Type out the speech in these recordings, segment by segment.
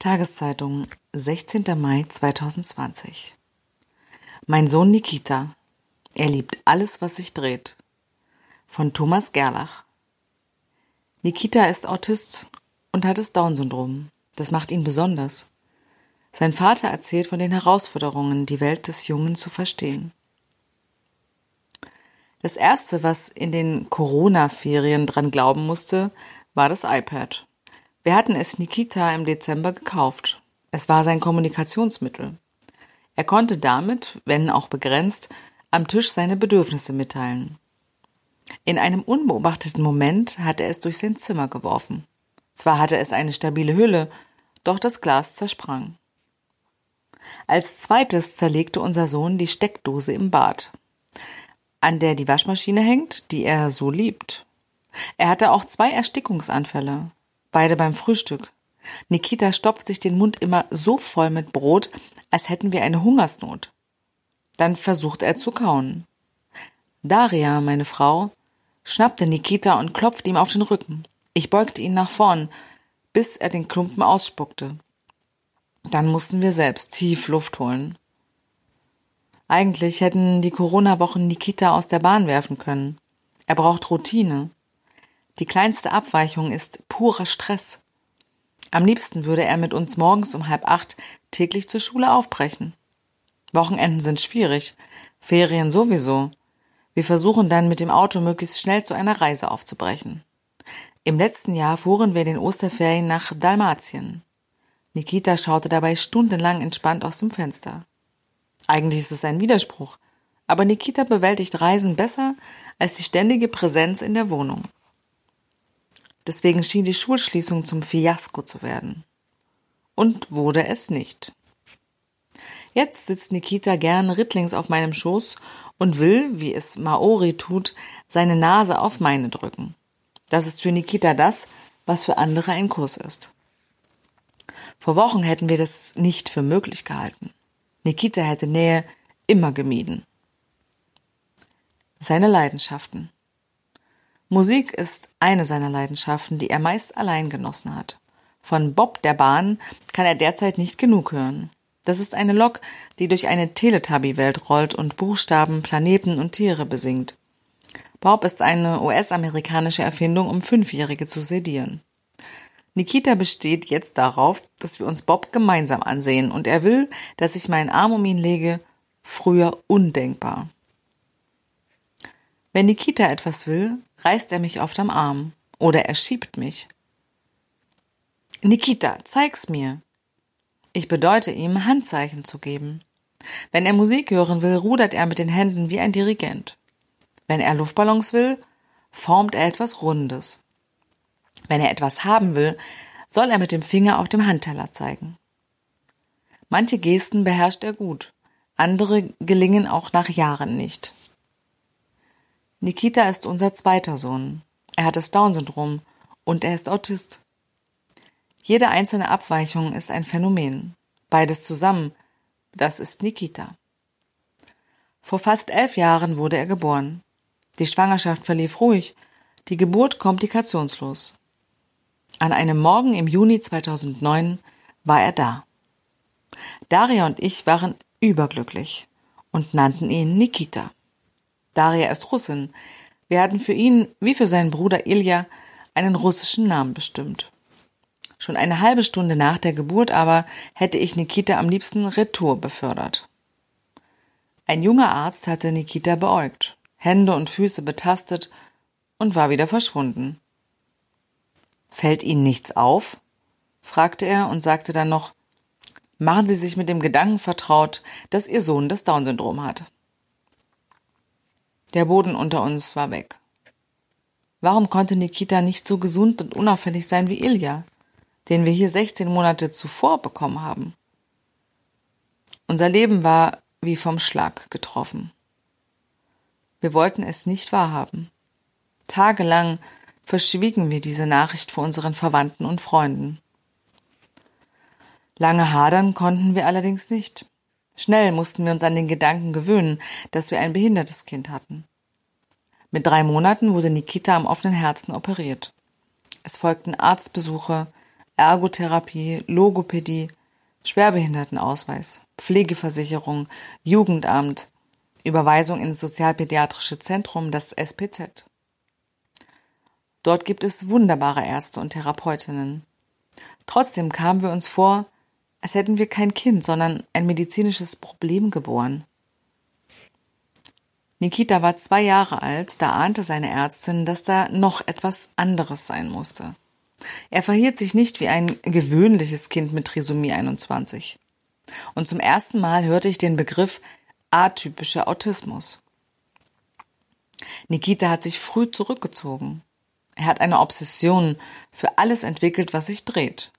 Tageszeitung, 16. Mai 2020. Mein Sohn Nikita. Er liebt alles, was sich dreht. Von Thomas Gerlach. Nikita ist Autist und hat das Down-Syndrom. Das macht ihn besonders. Sein Vater erzählt von den Herausforderungen, die Welt des Jungen zu verstehen. Das erste, was in den Corona-Ferien dran glauben musste, war das iPad. Wir hatten es Nikita im Dezember gekauft. Es war sein Kommunikationsmittel. Er konnte damit, wenn auch begrenzt, am Tisch seine Bedürfnisse mitteilen. In einem unbeobachteten Moment hatte er es durch sein Zimmer geworfen. Zwar hatte es eine stabile Hülle, doch das Glas zersprang. Als zweites zerlegte unser Sohn die Steckdose im Bad, an der die Waschmaschine hängt, die er so liebt. Er hatte auch zwei Erstickungsanfälle, beide beim Frühstück. Nikita stopft sich den Mund immer so voll mit Brot, als hätten wir eine Hungersnot. Dann versucht er zu kauen. Daria, meine Frau, schnappte Nikita und klopfte ihm auf den Rücken. Ich beugte ihn nach vorn, bis er den Klumpen ausspuckte. Dann mussten wir selbst tief Luft holen. Eigentlich hätten die Corona-Wochen Nikita aus der Bahn werfen können. Er braucht Routine. Die kleinste Abweichung ist purer Stress. Am liebsten würde er mit uns morgens um halb acht täglich zur Schule aufbrechen. Wochenenden sind schwierig, Ferien sowieso. Wir versuchen dann mit dem Auto möglichst schnell zu einer Reise aufzubrechen. Im letzten Jahr fuhren wir in den Osterferien nach Dalmatien. Nikita schaute dabei stundenlang entspannt aus dem Fenster. Eigentlich ist es ein Widerspruch, aber Nikita bewältigt Reisen besser als die ständige Präsenz in der Wohnung. Deswegen schien die Schulschließung zum Fiasko zu werden. Und wurde es nicht. Jetzt sitzt Nikita gern rittlings auf meinem Schoß und will, wie es Maori tut, seine Nase auf meine drücken. Das ist für Nikita das, was für andere ein Kuss ist. Vor Wochen hätten wir das nicht für möglich gehalten. Nikita hätte Nähe immer gemieden. Seine Leidenschaften. Musik ist eine seiner Leidenschaften, die er meist allein genossen hat. Von Bob der Bahn kann er derzeit nicht genug hören. Das ist eine Lok, die durch eine Teletubby-Welt rollt und Buchstaben, Planeten und Tiere besingt. Bob ist eine US-amerikanische Erfindung, um Fünfjährige zu sedieren. Nikita besteht jetzt darauf, dass wir uns Bob gemeinsam ansehen und er will, dass ich meinen Arm um ihn lege. Früher undenkbar. Wenn Nikita etwas will, reißt er mich oft am Arm oder er schiebt mich. Nikita, zeig's mir. Ich bedeute ihm, Handzeichen zu geben. Wenn er Musik hören will, rudert er mit den Händen wie ein Dirigent. Wenn er Luftballons will, formt er etwas Rundes. Wenn er etwas haben will, soll er mit dem Finger auf dem Handteller zeigen. Manche Gesten beherrscht er gut, andere gelingen auch nach Jahren nicht. Nikita ist unser zweiter Sohn. Er hat das Down-Syndrom und er ist Autist. Jede einzelne Abweichung ist ein Phänomen. Beides zusammen, das ist Nikita. Vor fast elf Jahren wurde er geboren. Die Schwangerschaft verlief ruhig, die Geburt komplikationslos. An einem Morgen im Juni 2009 war er da. Daria und ich waren überglücklich und nannten ihn Nikita. Daria ist Russin. Wir hatten für ihn, wie für seinen Bruder Ilja, einen russischen Namen bestimmt. Schon eine halbe Stunde nach der Geburt aber hätte ich Nikita am liebsten retour befördert. Ein junger Arzt hatte Nikita beäugt, Hände und Füße betastet und war wieder verschwunden. Fällt Ihnen nichts auf? fragte er und sagte dann noch, machen Sie sich mit dem Gedanken vertraut, dass Ihr Sohn das Down-Syndrom hat. Der Boden unter uns war weg. Warum konnte Nikita nicht so gesund und unauffällig sein wie Ilja, den wir hier 16 Monate zuvor bekommen haben? Unser Leben war wie vom Schlag getroffen. Wir wollten es nicht wahrhaben. Tagelang verschwiegen wir diese Nachricht vor unseren Verwandten und Freunden. Lange hadern konnten wir allerdings nicht. Schnell mussten wir uns an den Gedanken gewöhnen, dass wir ein behindertes Kind hatten. Mit drei Monaten wurde Nikita am offenen Herzen operiert. Es folgten Arztbesuche, Ergotherapie, Logopädie, Schwerbehindertenausweis, Pflegeversicherung, Jugendamt, Überweisung ins Sozialpädiatrische Zentrum, das SPZ. Dort gibt es wunderbare Ärzte und Therapeutinnen. Trotzdem kamen wir uns vor, als hätten wir kein Kind, sondern ein medizinisches Problem geboren. Nikita war zwei Jahre alt, da ahnte seine Ärztin, dass da noch etwas anderes sein musste. Er verhielt sich nicht wie ein gewöhnliches Kind mit Trisomie 21. Und zum ersten Mal hörte ich den Begriff atypischer Autismus. Nikita hat sich früh zurückgezogen. Er hat eine Obsession für alles entwickelt, was sich dreht.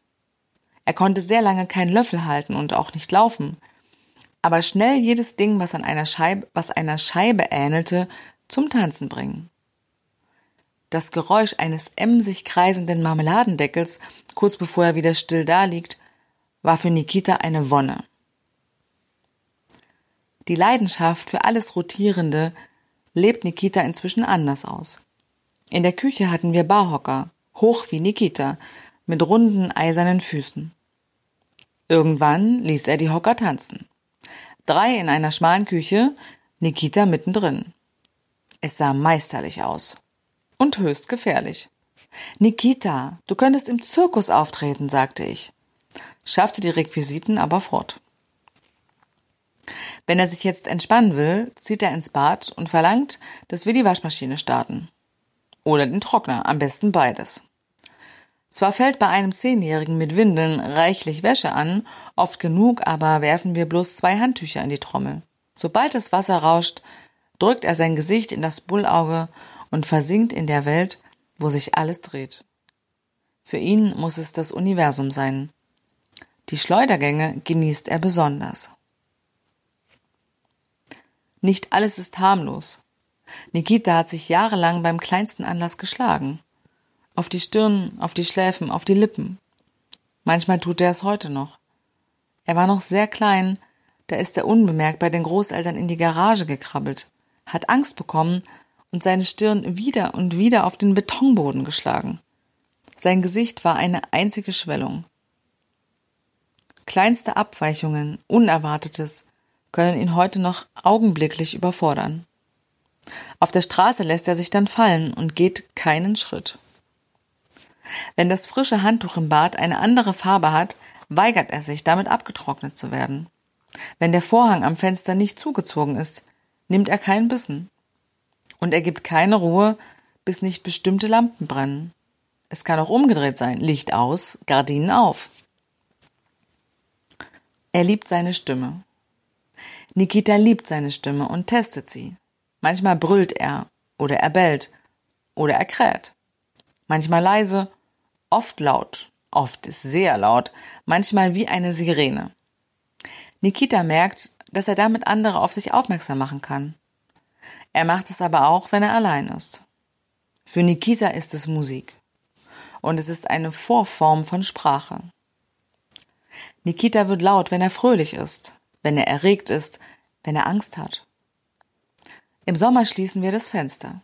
Er konnte sehr lange keinen Löffel halten und auch nicht laufen, aber schnell jedes Ding, was an einer Scheibe, was einer Scheibe ähnelte, zum Tanzen bringen. Das Geräusch eines emsig kreisenden Marmeladendeckels, kurz bevor er wieder still daliegt, war für Nikita eine Wonne. Die Leidenschaft für alles Rotierende lebt Nikita inzwischen anders aus. In der Küche hatten wir Barhocker, hoch wie Nikita, mit runden eisernen Füßen. Irgendwann ließ er die Hocker tanzen. Drei in einer schmalen Küche, Nikita mittendrin. Es sah meisterlich aus. Und höchst gefährlich. Nikita, du könntest im Zirkus auftreten, sagte ich, schaffte die Requisiten aber fort. Wenn er sich jetzt entspannen will, zieht er ins Bad und verlangt, dass wir die Waschmaschine starten. Oder den Trockner, am besten beides. Zwar fällt bei einem Zehnjährigen mit Windeln reichlich Wäsche an, oft genug aber werfen wir bloß zwei Handtücher in die Trommel. Sobald das Wasser rauscht, drückt er sein Gesicht in das Bullauge und versinkt in der Welt, wo sich alles dreht. Für ihn muss es das Universum sein. Die Schleudergänge genießt er besonders. Nicht alles ist harmlos. Nikita hat sich jahrelang beim kleinsten Anlass geschlagen auf die Stirn, auf die Schläfen, auf die Lippen. Manchmal tut er es heute noch. Er war noch sehr klein, da ist er unbemerkt bei den Großeltern in die Garage gekrabbelt, hat Angst bekommen und seine Stirn wieder und wieder auf den Betonboden geschlagen. Sein Gesicht war eine einzige Schwellung. Kleinste Abweichungen, Unerwartetes, können ihn heute noch augenblicklich überfordern. Auf der Straße lässt er sich dann fallen und geht keinen Schritt. Wenn das frische Handtuch im Bad eine andere Farbe hat, weigert er sich, damit abgetrocknet zu werden. Wenn der Vorhang am Fenster nicht zugezogen ist, nimmt er keinen Bissen. Und er gibt keine Ruhe, bis nicht bestimmte Lampen brennen. Es kann auch umgedreht sein. Licht aus, Gardinen auf. Er liebt seine Stimme. Nikita liebt seine Stimme und testet sie. Manchmal brüllt er oder er bellt oder er kräht. Manchmal leise oft laut, oft sehr laut, manchmal wie eine Sirene. Nikita merkt, dass er damit andere auf sich aufmerksam machen kann. Er macht es aber auch, wenn er allein ist. Für Nikita ist es Musik. Und es ist eine Vorform von Sprache. Nikita wird laut, wenn er fröhlich ist, wenn er erregt ist, wenn er Angst hat. Im Sommer schließen wir das Fenster.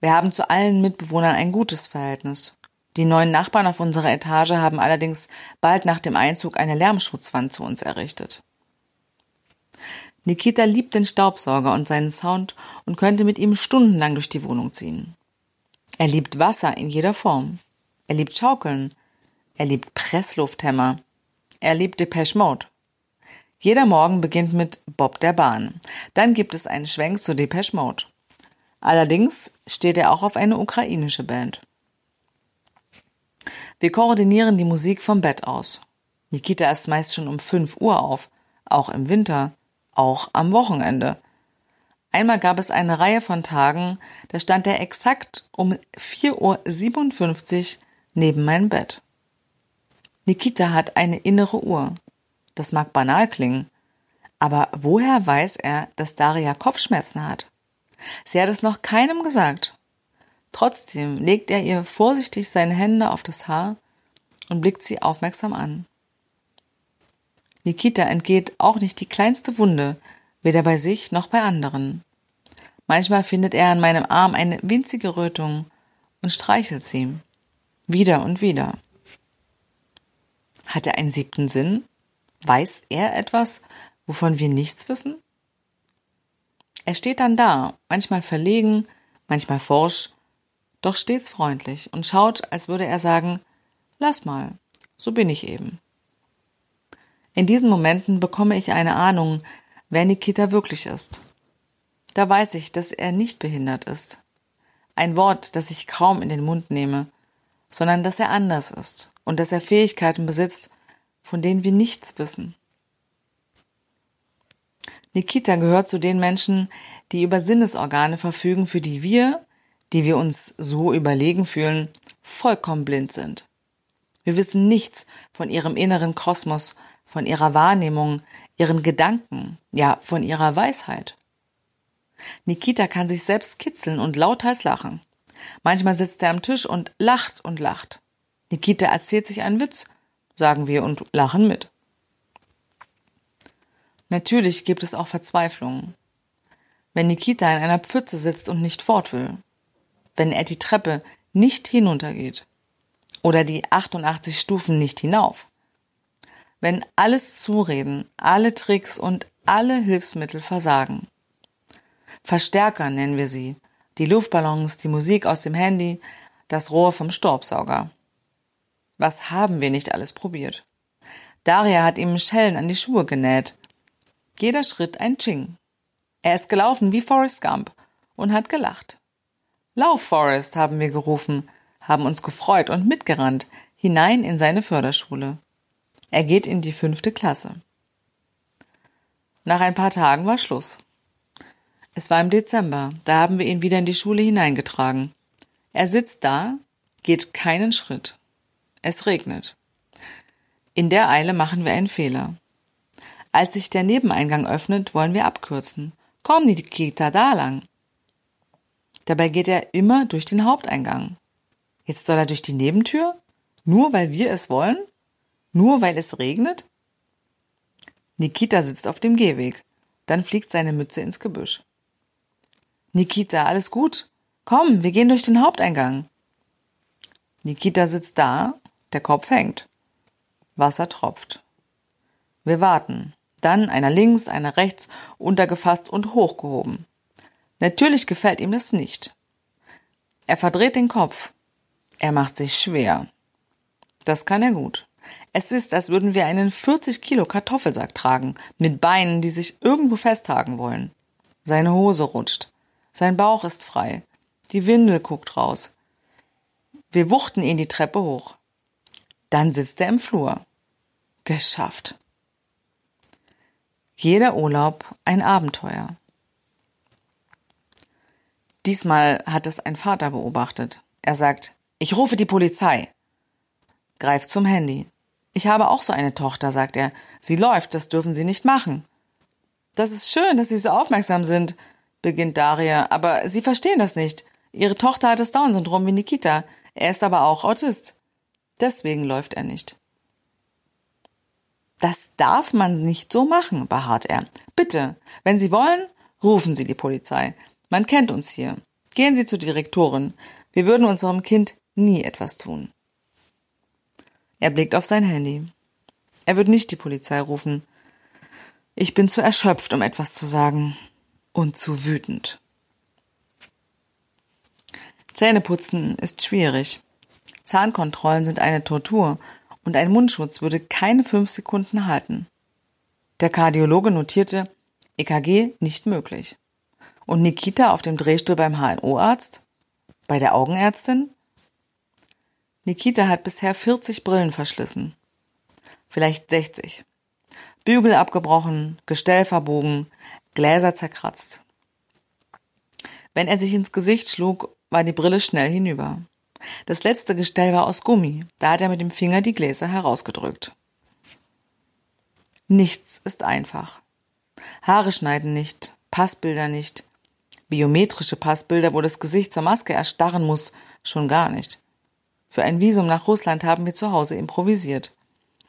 Wir haben zu allen Mitbewohnern ein gutes Verhältnis die neuen Nachbarn auf unserer Etage haben allerdings bald nach dem Einzug eine Lärmschutzwand zu uns errichtet. Nikita liebt den Staubsauger und seinen Sound und könnte mit ihm stundenlang durch die Wohnung ziehen. Er liebt Wasser in jeder Form. Er liebt Schaukeln. Er liebt Presslufthämmer. Er liebt Depeche Mode. Jeder Morgen beginnt mit Bob der Bahn. Dann gibt es einen Schwenk zu Depeche Mode. Allerdings steht er auch auf eine ukrainische Band. Wir koordinieren die Musik vom Bett aus. Nikita ist meist schon um 5 Uhr auf, auch im Winter, auch am Wochenende. Einmal gab es eine Reihe von Tagen, da stand er exakt um 4.57 Uhr neben meinem Bett. Nikita hat eine innere Uhr. Das mag banal klingen, aber woher weiß er, dass Daria Kopfschmerzen hat? Sie hat es noch keinem gesagt. Trotzdem legt er ihr vorsichtig seine Hände auf das Haar und blickt sie aufmerksam an. Nikita entgeht auch nicht die kleinste Wunde, weder bei sich noch bei anderen. Manchmal findet er an meinem Arm eine winzige Rötung und streichelt sie. Wieder und wieder. Hat er einen siebten Sinn? Weiß er etwas, wovon wir nichts wissen? Er steht dann da, manchmal verlegen, manchmal forsch, doch stets freundlich und schaut, als würde er sagen, lass mal, so bin ich eben. In diesen Momenten bekomme ich eine Ahnung, wer Nikita wirklich ist. Da weiß ich, dass er nicht behindert ist. Ein Wort, das ich kaum in den Mund nehme, sondern dass er anders ist und dass er Fähigkeiten besitzt, von denen wir nichts wissen. Nikita gehört zu den Menschen, die über Sinnesorgane verfügen, für die wir, die wir uns so überlegen fühlen, vollkommen blind sind. Wir wissen nichts von ihrem inneren Kosmos, von ihrer Wahrnehmung, ihren Gedanken, ja, von ihrer Weisheit. Nikita kann sich selbst kitzeln und lauthals lachen. Manchmal sitzt er am Tisch und lacht und lacht. Nikita erzählt sich einen Witz, sagen wir und lachen mit. Natürlich gibt es auch Verzweiflungen. Wenn Nikita in einer Pfütze sitzt und nicht fort will. Wenn er die Treppe nicht hinuntergeht. Oder die 88 Stufen nicht hinauf. Wenn alles Zureden, alle Tricks und alle Hilfsmittel versagen. Verstärker nennen wir sie. Die Luftballons, die Musik aus dem Handy, das Rohr vom Staubsauger. Was haben wir nicht alles probiert? Daria hat ihm Schellen an die Schuhe genäht. Jeder Schritt ein Ching. Er ist gelaufen wie Forrest Gump und hat gelacht. Lauf, Forrest, haben wir gerufen, haben uns gefreut und mitgerannt hinein in seine Förderschule. Er geht in die fünfte Klasse. Nach ein paar Tagen war Schluss. Es war im Dezember, da haben wir ihn wieder in die Schule hineingetragen. Er sitzt da, geht keinen Schritt. Es regnet. In der Eile machen wir einen Fehler. Als sich der Nebeneingang öffnet, wollen wir abkürzen. Komm, Nikita, da lang. Dabei geht er immer durch den Haupteingang. Jetzt soll er durch die Nebentür? Nur weil wir es wollen? Nur weil es regnet? Nikita sitzt auf dem Gehweg. Dann fliegt seine Mütze ins Gebüsch. Nikita, alles gut? Komm, wir gehen durch den Haupteingang. Nikita sitzt da, der Kopf hängt. Wasser tropft. Wir warten. Dann einer links, einer rechts, untergefasst und hochgehoben. Natürlich gefällt ihm das nicht. Er verdreht den Kopf. Er macht sich schwer. Das kann er gut. Es ist, als würden wir einen 40 Kilo Kartoffelsack tragen, mit Beinen, die sich irgendwo festhaken wollen. Seine Hose rutscht. Sein Bauch ist frei. Die Windel guckt raus. Wir wuchten ihn die Treppe hoch. Dann sitzt er im Flur. Geschafft. Jeder Urlaub ein Abenteuer. Diesmal hat es ein Vater beobachtet. Er sagt, ich rufe die Polizei. Greift zum Handy. Ich habe auch so eine Tochter, sagt er. Sie läuft, das dürfen Sie nicht machen. Das ist schön, dass Sie so aufmerksam sind, beginnt Daria, aber Sie verstehen das nicht. Ihre Tochter hat das Down-Syndrom wie Nikita. Er ist aber auch Autist. Deswegen läuft er nicht. Das darf man nicht so machen, beharrt er. Bitte, wenn Sie wollen, rufen Sie die Polizei. Man kennt uns hier. Gehen Sie zur Direktorin. Wir würden unserem Kind nie etwas tun. Er blickt auf sein Handy. Er wird nicht die Polizei rufen. Ich bin zu erschöpft, um etwas zu sagen und zu wütend. Zähneputzen ist schwierig. Zahnkontrollen sind eine Tortur und ein Mundschutz würde keine fünf Sekunden halten. Der Kardiologe notierte EKG nicht möglich. Und Nikita auf dem Drehstuhl beim HNO-Arzt? Bei der Augenärztin? Nikita hat bisher 40 Brillen verschlissen. Vielleicht 60. Bügel abgebrochen, Gestell verbogen, Gläser zerkratzt. Wenn er sich ins Gesicht schlug, war die Brille schnell hinüber. Das letzte Gestell war aus Gummi, da hat er mit dem Finger die Gläser herausgedrückt. Nichts ist einfach. Haare schneiden nicht, Passbilder nicht, biometrische Passbilder, wo das Gesicht zur Maske erstarren muss, schon gar nicht. Für ein Visum nach Russland haben wir zu Hause improvisiert.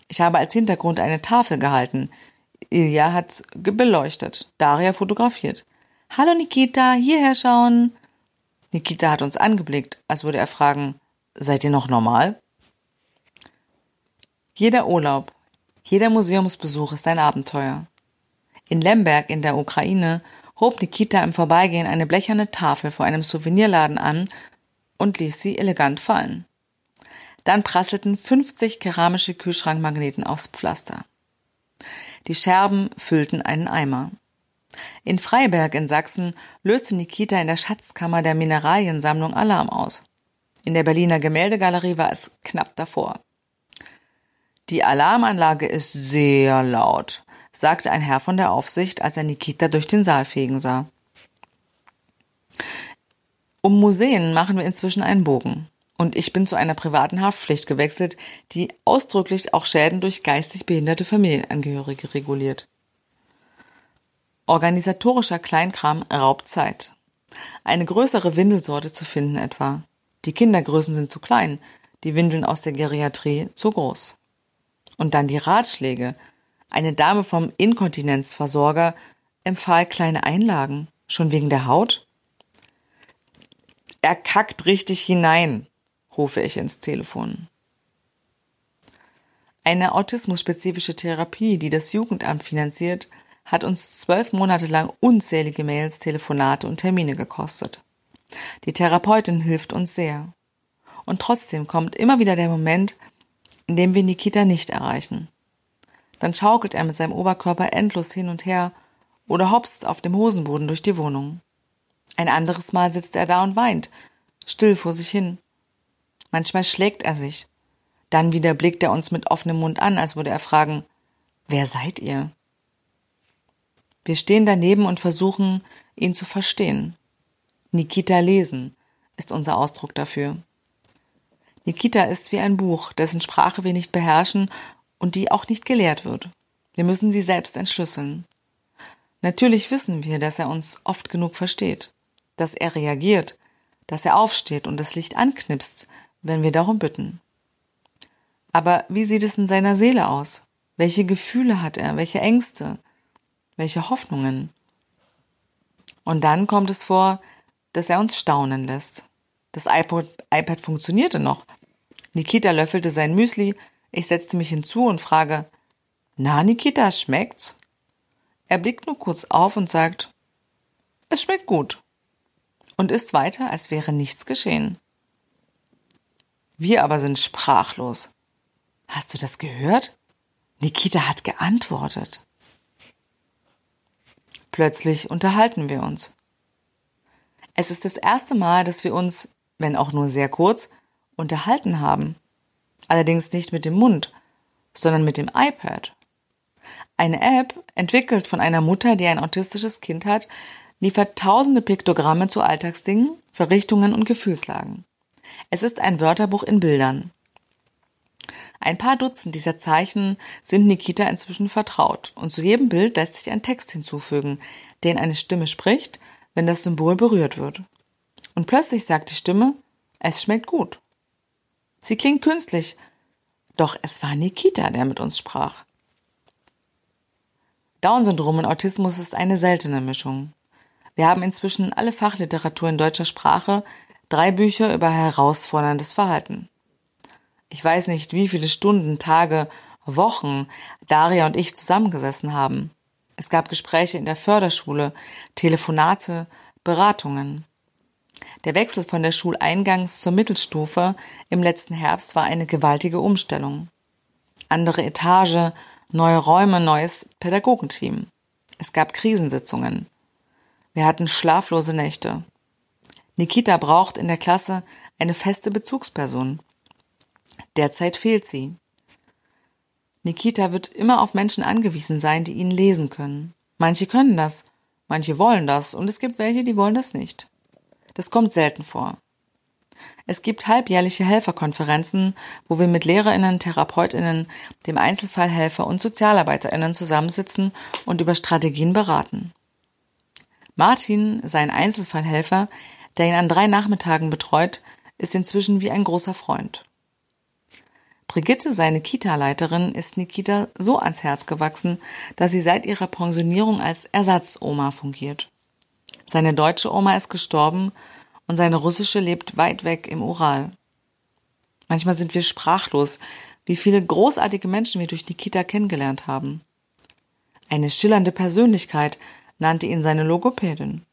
Ich habe als Hintergrund eine Tafel gehalten, Ilja hat beleuchtet, Daria fotografiert. Hallo Nikita, hierher schauen. Nikita hat uns angeblickt, als würde er fragen, seid ihr noch normal? Jeder Urlaub, jeder Museumsbesuch ist ein Abenteuer. In Lemberg in der Ukraine hob Nikita im Vorbeigehen eine blecherne Tafel vor einem Souvenirladen an und ließ sie elegant fallen. Dann prasselten 50 keramische Kühlschrankmagneten aufs Pflaster. Die Scherben füllten einen Eimer. In Freiberg in Sachsen löste Nikita in der Schatzkammer der Mineraliensammlung Alarm aus. In der Berliner Gemäldegalerie war es knapp davor. Die Alarmanlage ist sehr laut, sagte ein Herr von der Aufsicht, als er Nikita durch den Saal fegen sah. Um Museen machen wir inzwischen einen Bogen. Und ich bin zu einer privaten Haftpflicht gewechselt, die ausdrücklich auch Schäden durch geistig behinderte Familienangehörige reguliert. Organisatorischer Kleinkram raubt Zeit. Eine größere Windelsorte zu finden etwa. Die Kindergrößen sind zu klein, die Windeln aus der Geriatrie zu groß. Und dann die Ratschläge. Eine Dame vom Inkontinenzversorger empfahl kleine Einlagen, schon wegen der Haut? Er kackt richtig hinein, rufe ich ins Telefon. Eine autismusspezifische Therapie, die das Jugendamt finanziert, hat uns zwölf Monate lang unzählige Mails, Telefonate und Termine gekostet. Die Therapeutin hilft uns sehr. Und trotzdem kommt immer wieder der Moment, in dem wir Nikita nicht erreichen. Dann schaukelt er mit seinem Oberkörper endlos hin und her oder hopst auf dem Hosenboden durch die Wohnung. Ein anderes Mal sitzt er da und weint, still vor sich hin. Manchmal schlägt er sich. Dann wieder blickt er uns mit offenem Mund an, als würde er fragen, wer seid ihr? Wir stehen daneben und versuchen, ihn zu verstehen. Nikita lesen ist unser Ausdruck dafür. Nikita ist wie ein Buch, dessen Sprache wir nicht beherrschen und die auch nicht gelehrt wird. Wir müssen sie selbst entschlüsseln. Natürlich wissen wir, dass er uns oft genug versteht, dass er reagiert, dass er aufsteht und das Licht anknipst, wenn wir darum bitten. Aber wie sieht es in seiner Seele aus? Welche Gefühle hat er? Welche Ängste? Welche Hoffnungen? Und dann kommt es vor, dass er uns staunen lässt. Das iPod, iPad funktionierte noch. Nikita löffelte sein Müsli, ich setzte mich hinzu und frage, na, Nikita, schmeckt's? Er blickt nur kurz auf und sagt, es schmeckt gut. Und isst weiter, als wäre nichts geschehen. Wir aber sind sprachlos. Hast du das gehört? Nikita hat geantwortet. Plötzlich unterhalten wir uns. Es ist das erste Mal, dass wir uns, wenn auch nur sehr kurz, unterhalten haben. Allerdings nicht mit dem Mund, sondern mit dem iPad. Eine App, entwickelt von einer Mutter, die ein autistisches Kind hat, liefert tausende Piktogramme zu Alltagsdingen, Verrichtungen und Gefühlslagen. Es ist ein Wörterbuch in Bildern. Ein paar Dutzend dieser Zeichen sind Nikita inzwischen vertraut und zu jedem Bild lässt sich ein Text hinzufügen, den eine Stimme spricht, wenn das Symbol berührt wird. Und plötzlich sagt die Stimme, es schmeckt gut. Sie klingt künstlich, doch es war Nikita, der mit uns sprach. Down-Syndrom und Autismus ist eine seltene Mischung. Wir haben inzwischen alle Fachliteratur in deutscher Sprache, drei Bücher über herausforderndes Verhalten. Ich weiß nicht, wie viele Stunden, Tage, Wochen Daria und ich zusammengesessen haben. Es gab Gespräche in der Förderschule, Telefonate, Beratungen. Der Wechsel von der Schuleingangs zur Mittelstufe im letzten Herbst war eine gewaltige Umstellung. Andere Etage, neue Räume, neues Pädagogenteam. Es gab Krisensitzungen. Wir hatten schlaflose Nächte. Nikita braucht in der Klasse eine feste Bezugsperson. Derzeit fehlt sie. Nikita wird immer auf Menschen angewiesen sein, die ihn lesen können. Manche können das, manche wollen das und es gibt welche, die wollen das nicht. Das kommt selten vor. Es gibt halbjährliche Helferkonferenzen, wo wir mit Lehrerinnen, Therapeutinnen, dem Einzelfallhelfer und Sozialarbeiterinnen zusammensitzen und über Strategien beraten. Martin, sein Einzelfallhelfer, der ihn an drei Nachmittagen betreut, ist inzwischen wie ein großer Freund. Brigitte, seine Kita-Leiterin, ist Nikita so ans Herz gewachsen, dass sie seit ihrer Pensionierung als Ersatzoma fungiert. Seine deutsche Oma ist gestorben und seine russische lebt weit weg im Ural. Manchmal sind wir sprachlos, wie viele großartige Menschen wir durch Nikita kennengelernt haben. Eine schillernde Persönlichkeit nannte ihn seine Logopädin.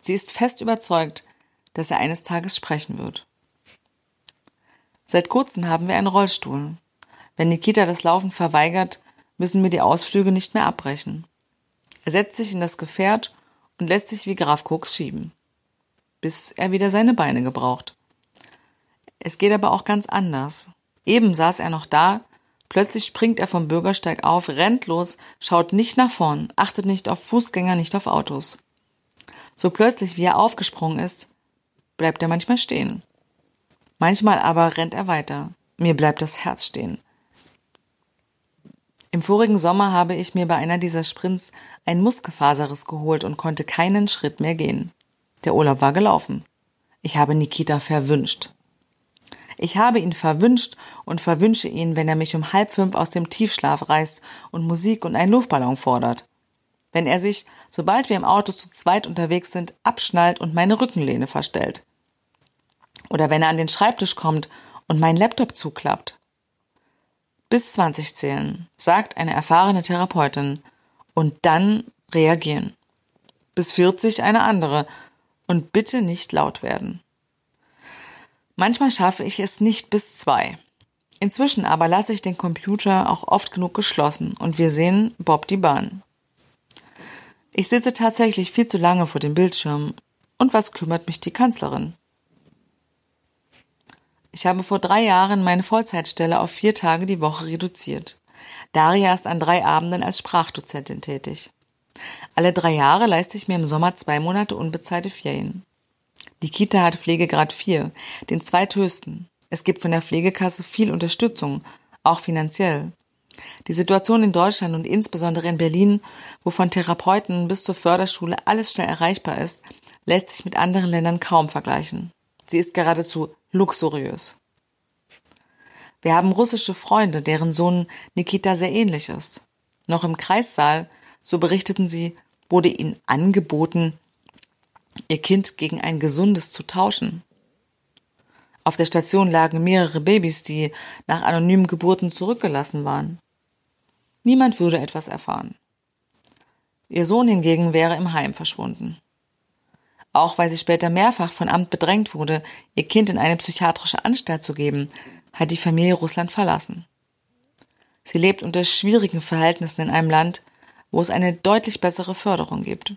Sie ist fest überzeugt, dass er eines Tages sprechen wird. Seit kurzem haben wir einen Rollstuhl. Wenn Nikita das Laufen verweigert, müssen wir die Ausflüge nicht mehr abbrechen. Er setzt sich in das Gefährt und lässt sich wie Graf Koks schieben, bis er wieder seine Beine gebraucht. Es geht aber auch ganz anders. Eben saß er noch da, plötzlich springt er vom Bürgersteig auf, rennt los, schaut nicht nach vorn, achtet nicht auf Fußgänger, nicht auf Autos. So plötzlich, wie er aufgesprungen ist, bleibt er manchmal stehen. Manchmal aber rennt er weiter. Mir bleibt das Herz stehen. Im vorigen Sommer habe ich mir bei einer dieser Sprints ein Muskelfaserriss geholt und konnte keinen Schritt mehr gehen. Der Urlaub war gelaufen. Ich habe Nikita verwünscht. Ich habe ihn verwünscht und verwünsche ihn, wenn er mich um halb fünf aus dem Tiefschlaf reißt und Musik und einen Luftballon fordert. Wenn er sich, sobald wir im Auto zu zweit unterwegs sind, abschnallt und meine Rückenlehne verstellt. Oder wenn er an den Schreibtisch kommt und meinen Laptop zuklappt. Bis 20 zählen, sagt eine erfahrene Therapeutin, und dann reagieren. Bis 40 eine andere, und bitte nicht laut werden. Manchmal schaffe ich es nicht bis zwei. Inzwischen aber lasse ich den Computer auch oft genug geschlossen und wir sehen Bob die Bahn. Ich sitze tatsächlich viel zu lange vor dem Bildschirm. Und was kümmert mich die Kanzlerin? Ich habe vor drei Jahren meine Vollzeitstelle auf vier Tage die Woche reduziert. Daria ist an drei Abenden als Sprachdozentin tätig. Alle drei Jahre leiste ich mir im Sommer zwei Monate unbezahlte Ferien. Die Kita hat Pflegegrad 4, den zweithöchsten. Es gibt von der Pflegekasse viel Unterstützung, auch finanziell. Die Situation in Deutschland und insbesondere in Berlin, wo von Therapeuten bis zur Förderschule alles schnell erreichbar ist, lässt sich mit anderen Ländern kaum vergleichen. Sie ist geradezu luxuriös. Wir haben russische Freunde, deren Sohn Nikita sehr ähnlich ist. Noch im Kreissaal, so berichteten sie, wurde ihnen angeboten, ihr Kind gegen ein gesundes zu tauschen. Auf der Station lagen mehrere Babys, die nach anonymen Geburten zurückgelassen waren. Niemand würde etwas erfahren. Ihr Sohn hingegen wäre im Heim verschwunden. Auch weil sie später mehrfach von Amt bedrängt wurde, ihr Kind in eine psychiatrische Anstalt zu geben, hat die Familie Russland verlassen. Sie lebt unter schwierigen Verhältnissen in einem Land, wo es eine deutlich bessere Förderung gibt.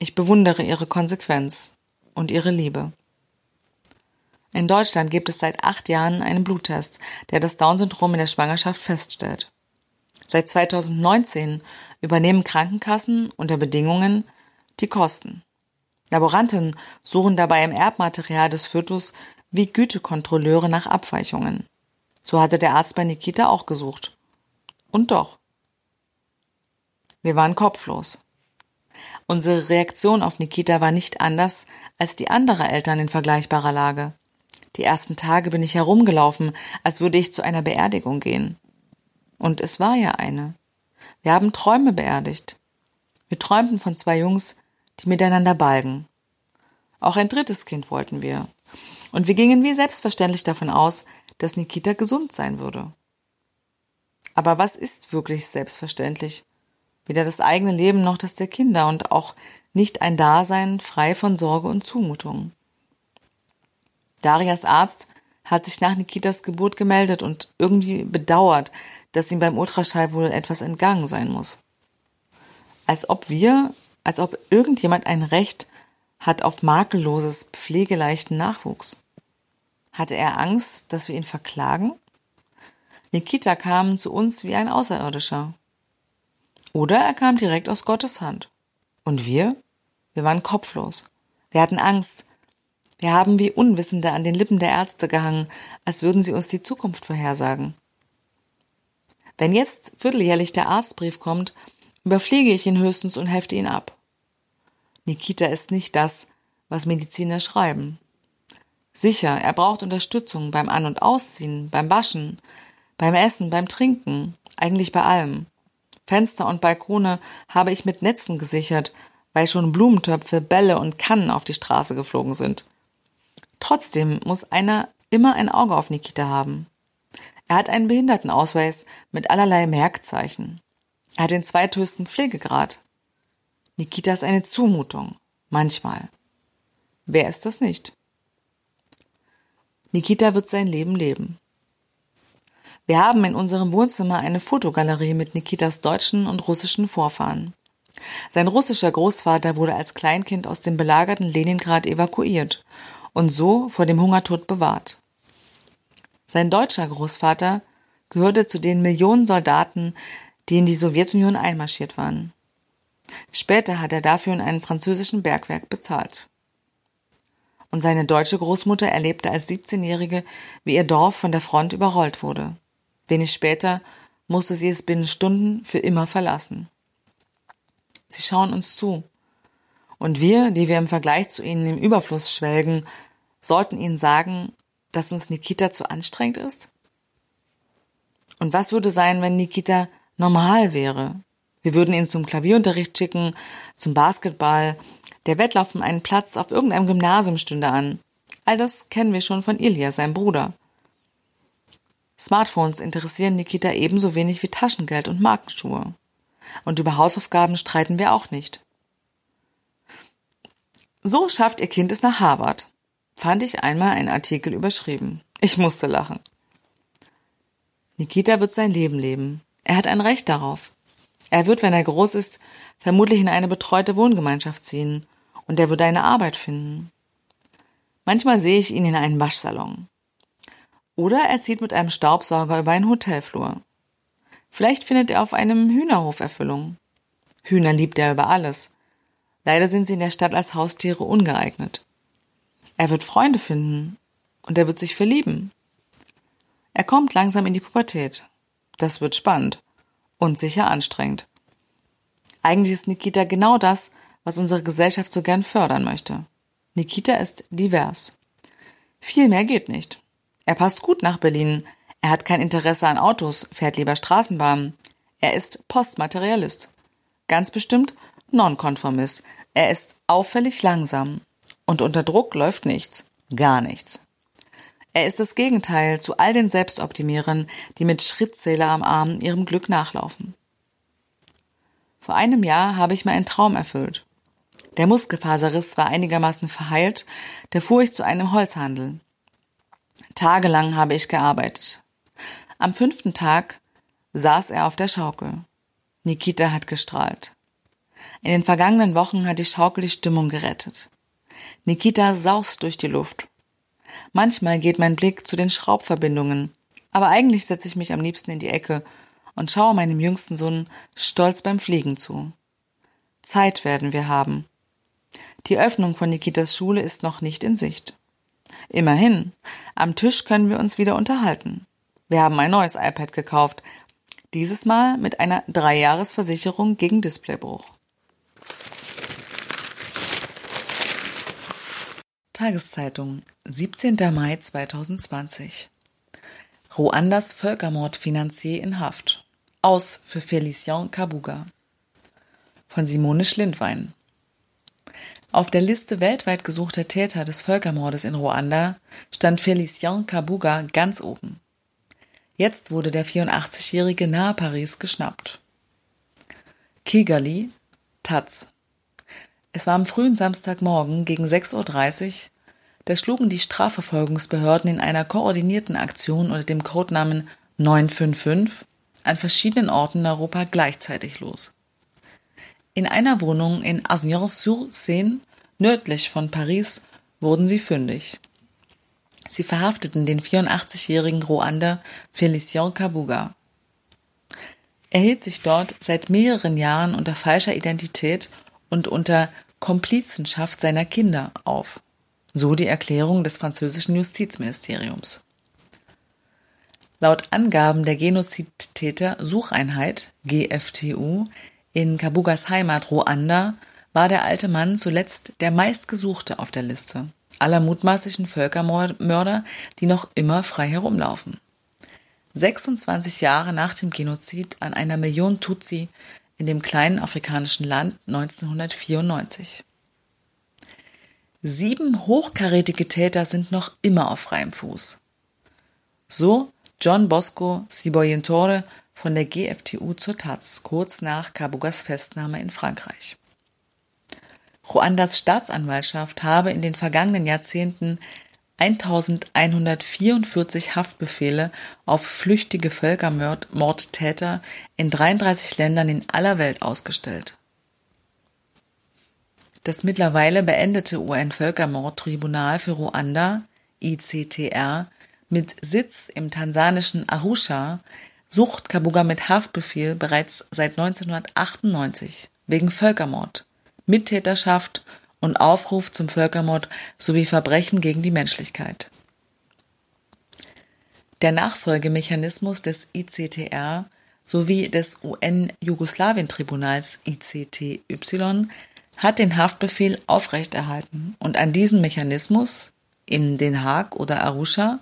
Ich bewundere ihre Konsequenz und ihre Liebe. In Deutschland gibt es seit acht Jahren einen Bluttest, der das Down-Syndrom in der Schwangerschaft feststellt. Seit 2019 übernehmen Krankenkassen unter Bedingungen die Kosten. Laboranten suchen dabei im Erbmaterial des Fötus wie Gütekontrolleure nach Abweichungen. So hatte der Arzt bei Nikita auch gesucht. Und doch. Wir waren kopflos. Unsere Reaktion auf Nikita war nicht anders als die anderer Eltern in vergleichbarer Lage. Die ersten Tage bin ich herumgelaufen, als würde ich zu einer Beerdigung gehen. Und es war ja eine. Wir haben Träume beerdigt. Wir träumten von zwei Jungs, die miteinander balgen. Auch ein drittes Kind wollten wir. Und wir gingen wie selbstverständlich davon aus, dass Nikita gesund sein würde. Aber was ist wirklich selbstverständlich? Weder das eigene Leben noch das der Kinder und auch nicht ein Dasein frei von Sorge und Zumutung. Darias Arzt hat sich nach Nikitas Geburt gemeldet und irgendwie bedauert, dass ihm beim Ultraschall wohl etwas entgangen sein muss. Als ob wir als ob irgendjemand ein Recht hat auf makelloses, pflegeleichten Nachwuchs. Hatte er Angst, dass wir ihn verklagen? Nikita kam zu uns wie ein Außerirdischer. Oder er kam direkt aus Gottes Hand. Und wir? Wir waren kopflos. Wir hatten Angst. Wir haben wie Unwissende an den Lippen der Ärzte gehangen, als würden sie uns die Zukunft vorhersagen. Wenn jetzt vierteljährlich der Arztbrief kommt, überfliege ich ihn höchstens und hefte ihn ab. Nikita ist nicht das, was Mediziner schreiben. Sicher, er braucht Unterstützung beim An- und Ausziehen, beim Waschen, beim Essen, beim Trinken, eigentlich bei allem. Fenster und Balkone habe ich mit Netzen gesichert, weil schon Blumentöpfe, Bälle und Kannen auf die Straße geflogen sind. Trotzdem muss einer immer ein Auge auf Nikita haben. Er hat einen Behindertenausweis mit allerlei Merkzeichen. Er hat den zweithöchsten Pflegegrad. Nikita ist eine Zumutung. Manchmal. Wer ist das nicht? Nikita wird sein Leben leben. Wir haben in unserem Wohnzimmer eine Fotogalerie mit Nikitas deutschen und russischen Vorfahren. Sein russischer Großvater wurde als Kleinkind aus dem belagerten Leningrad evakuiert und so vor dem Hungertod bewahrt. Sein deutscher Großvater gehörte zu den Millionen Soldaten, die in die Sowjetunion einmarschiert waren. Später hat er dafür in einem französischen Bergwerk bezahlt. Und seine deutsche Großmutter erlebte als 17-Jährige, wie ihr Dorf von der Front überrollt wurde. Wenig später musste sie es binnen Stunden für immer verlassen. Sie schauen uns zu. Und wir, die wir im Vergleich zu ihnen im Überfluss schwelgen, sollten ihnen sagen, dass uns Nikita zu anstrengend ist? Und was würde sein, wenn Nikita normal wäre? Wir würden ihn zum Klavierunterricht schicken, zum Basketball. Der Wettlauf um einen Platz auf irgendeinem Gymnasium stünde an. All das kennen wir schon von Ilya, seinem Bruder. Smartphones interessieren Nikita ebenso wenig wie Taschengeld und Markenschuhe. Und über Hausaufgaben streiten wir auch nicht. So schafft ihr Kind es nach Harvard, fand ich einmal einen Artikel überschrieben. Ich musste lachen. Nikita wird sein Leben leben. Er hat ein Recht darauf. Er wird, wenn er groß ist, vermutlich in eine betreute Wohngemeinschaft ziehen und er wird eine Arbeit finden. Manchmal sehe ich ihn in einem Waschsalon. Oder er zieht mit einem Staubsauger über einen Hotelflur. Vielleicht findet er auf einem Hühnerhof Erfüllung. Hühner liebt er über alles. Leider sind sie in der Stadt als Haustiere ungeeignet. Er wird Freunde finden und er wird sich verlieben. Er kommt langsam in die Pubertät. Das wird spannend und sicher anstrengend. Eigentlich ist Nikita genau das, was unsere Gesellschaft so gern fördern möchte. Nikita ist divers. Viel mehr geht nicht. Er passt gut nach Berlin, er hat kein Interesse an Autos, fährt lieber Straßenbahnen. Er ist Postmaterialist. Ganz bestimmt Nonkonformist. Er ist auffällig langsam. Und unter Druck läuft nichts. Gar nichts. Er ist das Gegenteil zu all den Selbstoptimierern, die mit Schrittzähler am Arm ihrem Glück nachlaufen. Vor einem Jahr habe ich mir einen Traum erfüllt. Der Muskelfaserriss war einigermaßen verheilt, da fuhr ich zu einem Holzhandel. Tagelang habe ich gearbeitet. Am fünften Tag saß er auf der Schaukel. Nikita hat gestrahlt. In den vergangenen Wochen hat die Schaukel die Stimmung gerettet. Nikita saust durch die Luft. Manchmal geht mein Blick zu den Schraubverbindungen, aber eigentlich setze ich mich am liebsten in die Ecke und schaue meinem jüngsten Sohn stolz beim Fliegen zu. Zeit werden wir haben. Die Öffnung von Nikitas Schule ist noch nicht in Sicht. Immerhin, am Tisch können wir uns wieder unterhalten. Wir haben ein neues iPad gekauft. Dieses Mal mit einer Dreijahresversicherung gegen Displaybruch. Tageszeitung, 17. Mai 2020. Ruandas Völkermordfinanzier in Haft. Aus für Felicien Kabuga. Von Simone Schlindwein. Auf der Liste weltweit gesuchter Täter des Völkermordes in Ruanda stand Felicien Kabuga ganz oben. Jetzt wurde der 84-Jährige nahe Paris geschnappt. Kigali, Taz. Es war am frühen Samstagmorgen gegen 6.30 Uhr, da schlugen die Strafverfolgungsbehörden in einer koordinierten Aktion unter dem Codenamen 955 an verschiedenen Orten in Europa gleichzeitig los. In einer Wohnung in Agnières-sur-Seine, nördlich von Paris, wurden sie fündig. Sie verhafteten den 84-jährigen Ruander Felicien Kabuga. Er hielt sich dort seit mehreren Jahren unter falscher Identität und unter Komplizenschaft seiner Kinder auf. So die Erklärung des französischen Justizministeriums. Laut Angaben der Genozidtäter Sucheinheit GFTU in Kabugas Heimat Ruanda war der alte Mann zuletzt der meistgesuchte auf der Liste aller mutmaßlichen Völkermörder, die noch immer frei herumlaufen. 26 Jahre nach dem Genozid an einer Million Tutsi in dem kleinen afrikanischen Land 1994. Sieben hochkarätige Täter sind noch immer auf freiem Fuß. So John Bosco Siboyentore von der GFTU zur Taz, kurz nach Kabugas Festnahme in Frankreich. Ruandas Staatsanwaltschaft habe in den vergangenen Jahrzehnten 1144 Haftbefehle auf flüchtige Völkermordtäter in 33 Ländern in aller Welt ausgestellt. Das mittlerweile beendete UN-Völkermordtribunal für Ruanda, ICTR, mit Sitz im tansanischen Arusha, sucht Kabuga mit Haftbefehl bereits seit 1998 wegen Völkermord, Mittäterschaft und Aufruf zum Völkermord sowie Verbrechen gegen die Menschlichkeit. Der Nachfolgemechanismus des ICTR sowie des UN-Jugoslawien-Tribunals ICTY hat den Haftbefehl aufrechterhalten und an diesen Mechanismus in Den Haag oder Arusha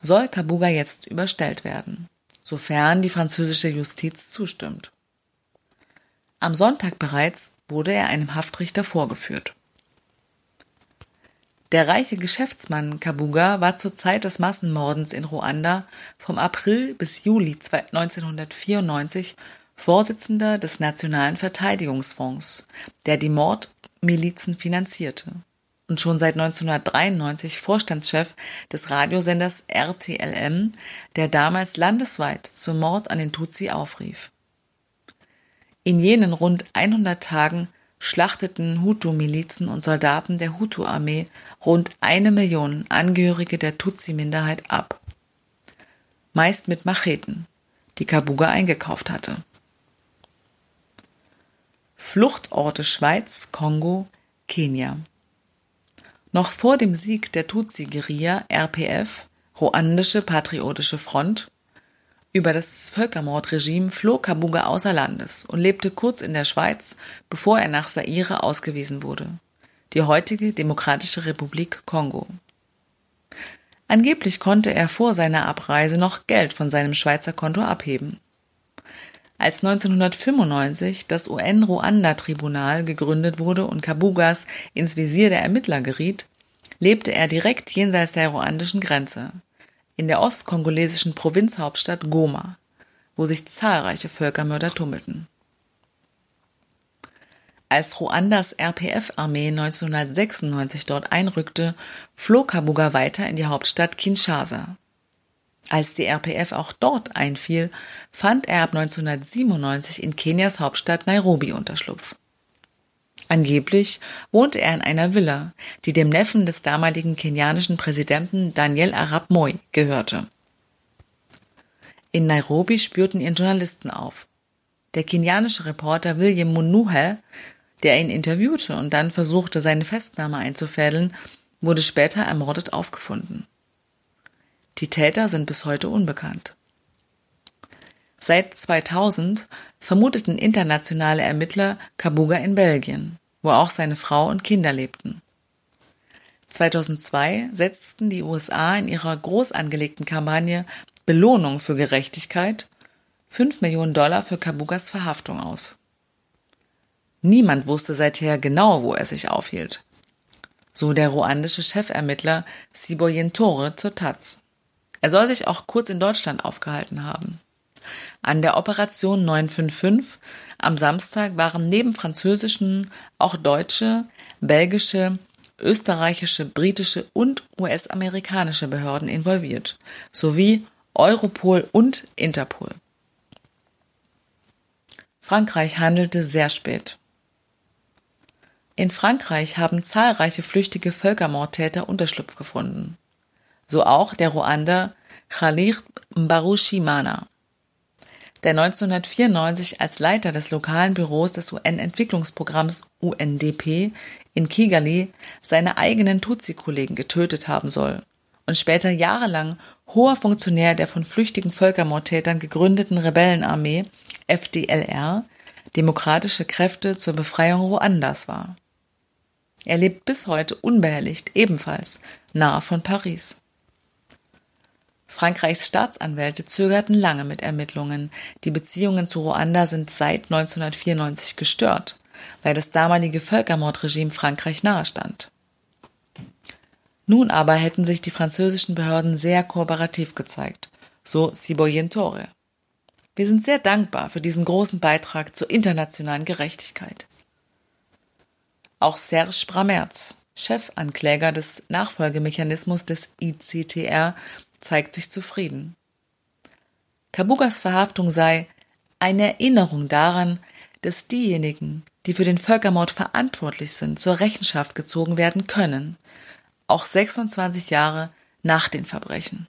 soll Kabuga jetzt überstellt werden, sofern die französische Justiz zustimmt. Am Sonntag bereits wurde er einem Haftrichter vorgeführt. Der reiche Geschäftsmann Kabuga war zur Zeit des Massenmordens in Ruanda vom April bis Juli 1994 Vorsitzender des Nationalen Verteidigungsfonds, der die Mordmilizen finanzierte und schon seit 1993 Vorstandschef des Radiosenders RTLM, der damals landesweit zum Mord an den Tutsi aufrief. In jenen rund 100 Tagen schlachteten Hutu-Milizen und Soldaten der Hutu-Armee rund eine Million Angehörige der Tutsi-Minderheit ab. Meist mit Macheten, die Kabuga eingekauft hatte. Fluchtorte Schweiz, Kongo, Kenia. Noch vor dem Sieg der Tutsi-Guerilla RPF, Ruandische Patriotische Front, über das Völkermordregime floh Kabuga außer Landes und lebte kurz in der Schweiz, bevor er nach Zaire ausgewiesen wurde, die heutige Demokratische Republik Kongo. Angeblich konnte er vor seiner Abreise noch Geld von seinem Schweizer Konto abheben. Als 1995 das UN-Ruanda-Tribunal gegründet wurde und Kabugas ins Visier der Ermittler geriet, lebte er direkt jenseits der ruandischen Grenze, in der ostkongolesischen Provinzhauptstadt Goma, wo sich zahlreiche Völkermörder tummelten. Als Ruandas RPF-Armee 1996 dort einrückte, floh Kabuga weiter in die Hauptstadt Kinshasa. Als die RPF auch dort einfiel, fand er ab 1997 in Kenias Hauptstadt Nairobi Unterschlupf. Angeblich wohnte er in einer Villa, die dem Neffen des damaligen kenianischen Präsidenten Daniel Arap Moi gehörte. In Nairobi spürten ihn Journalisten auf. Der kenianische Reporter William Munuhe, der ihn interviewte und dann versuchte, seine Festnahme einzufädeln, wurde später ermordet aufgefunden. Die Täter sind bis heute unbekannt. Seit 2000 vermuteten internationale Ermittler Kabuga in Belgien, wo auch seine Frau und Kinder lebten. 2002 setzten die USA in ihrer groß angelegten Kampagne Belohnung für Gerechtigkeit 5 Millionen Dollar für Kabugas Verhaftung aus. Niemand wusste seither genau, wo er sich aufhielt. So der ruandische Chefermittler Siboyentore zur Taz. Er soll sich auch kurz in Deutschland aufgehalten haben. An der Operation 955 am Samstag waren neben französischen auch deutsche, belgische, österreichische, britische und US-amerikanische Behörden involviert, sowie Europol und Interpol. Frankreich handelte sehr spät. In Frankreich haben zahlreiche flüchtige Völkermordtäter Unterschlupf gefunden. So auch der Ruander Khalid Mbarushimana der 1994 als Leiter des lokalen Büros des UN-Entwicklungsprogramms UNDP in Kigali seine eigenen Tutsi-Kollegen getötet haben soll und später jahrelang hoher Funktionär der von flüchtigen Völkermordtätern gegründeten Rebellenarmee FDLR, Demokratische Kräfte zur Befreiung Ruandas war. Er lebt bis heute unbehelligt ebenfalls nahe von Paris. Frankreichs Staatsanwälte zögerten lange mit Ermittlungen. Die Beziehungen zu Ruanda sind seit 1994 gestört, weil das damalige Völkermordregime Frankreich nahestand. Nun aber hätten sich die französischen Behörden sehr kooperativ gezeigt, so Siboyen Tore. Wir sind sehr dankbar für diesen großen Beitrag zur internationalen Gerechtigkeit. Auch Serge Bramertz, Chefankläger des Nachfolgemechanismus des ICTR, zeigt sich zufrieden. Kabugas Verhaftung sei eine Erinnerung daran, dass diejenigen, die für den Völkermord verantwortlich sind, zur Rechenschaft gezogen werden können, auch 26 Jahre nach den Verbrechen.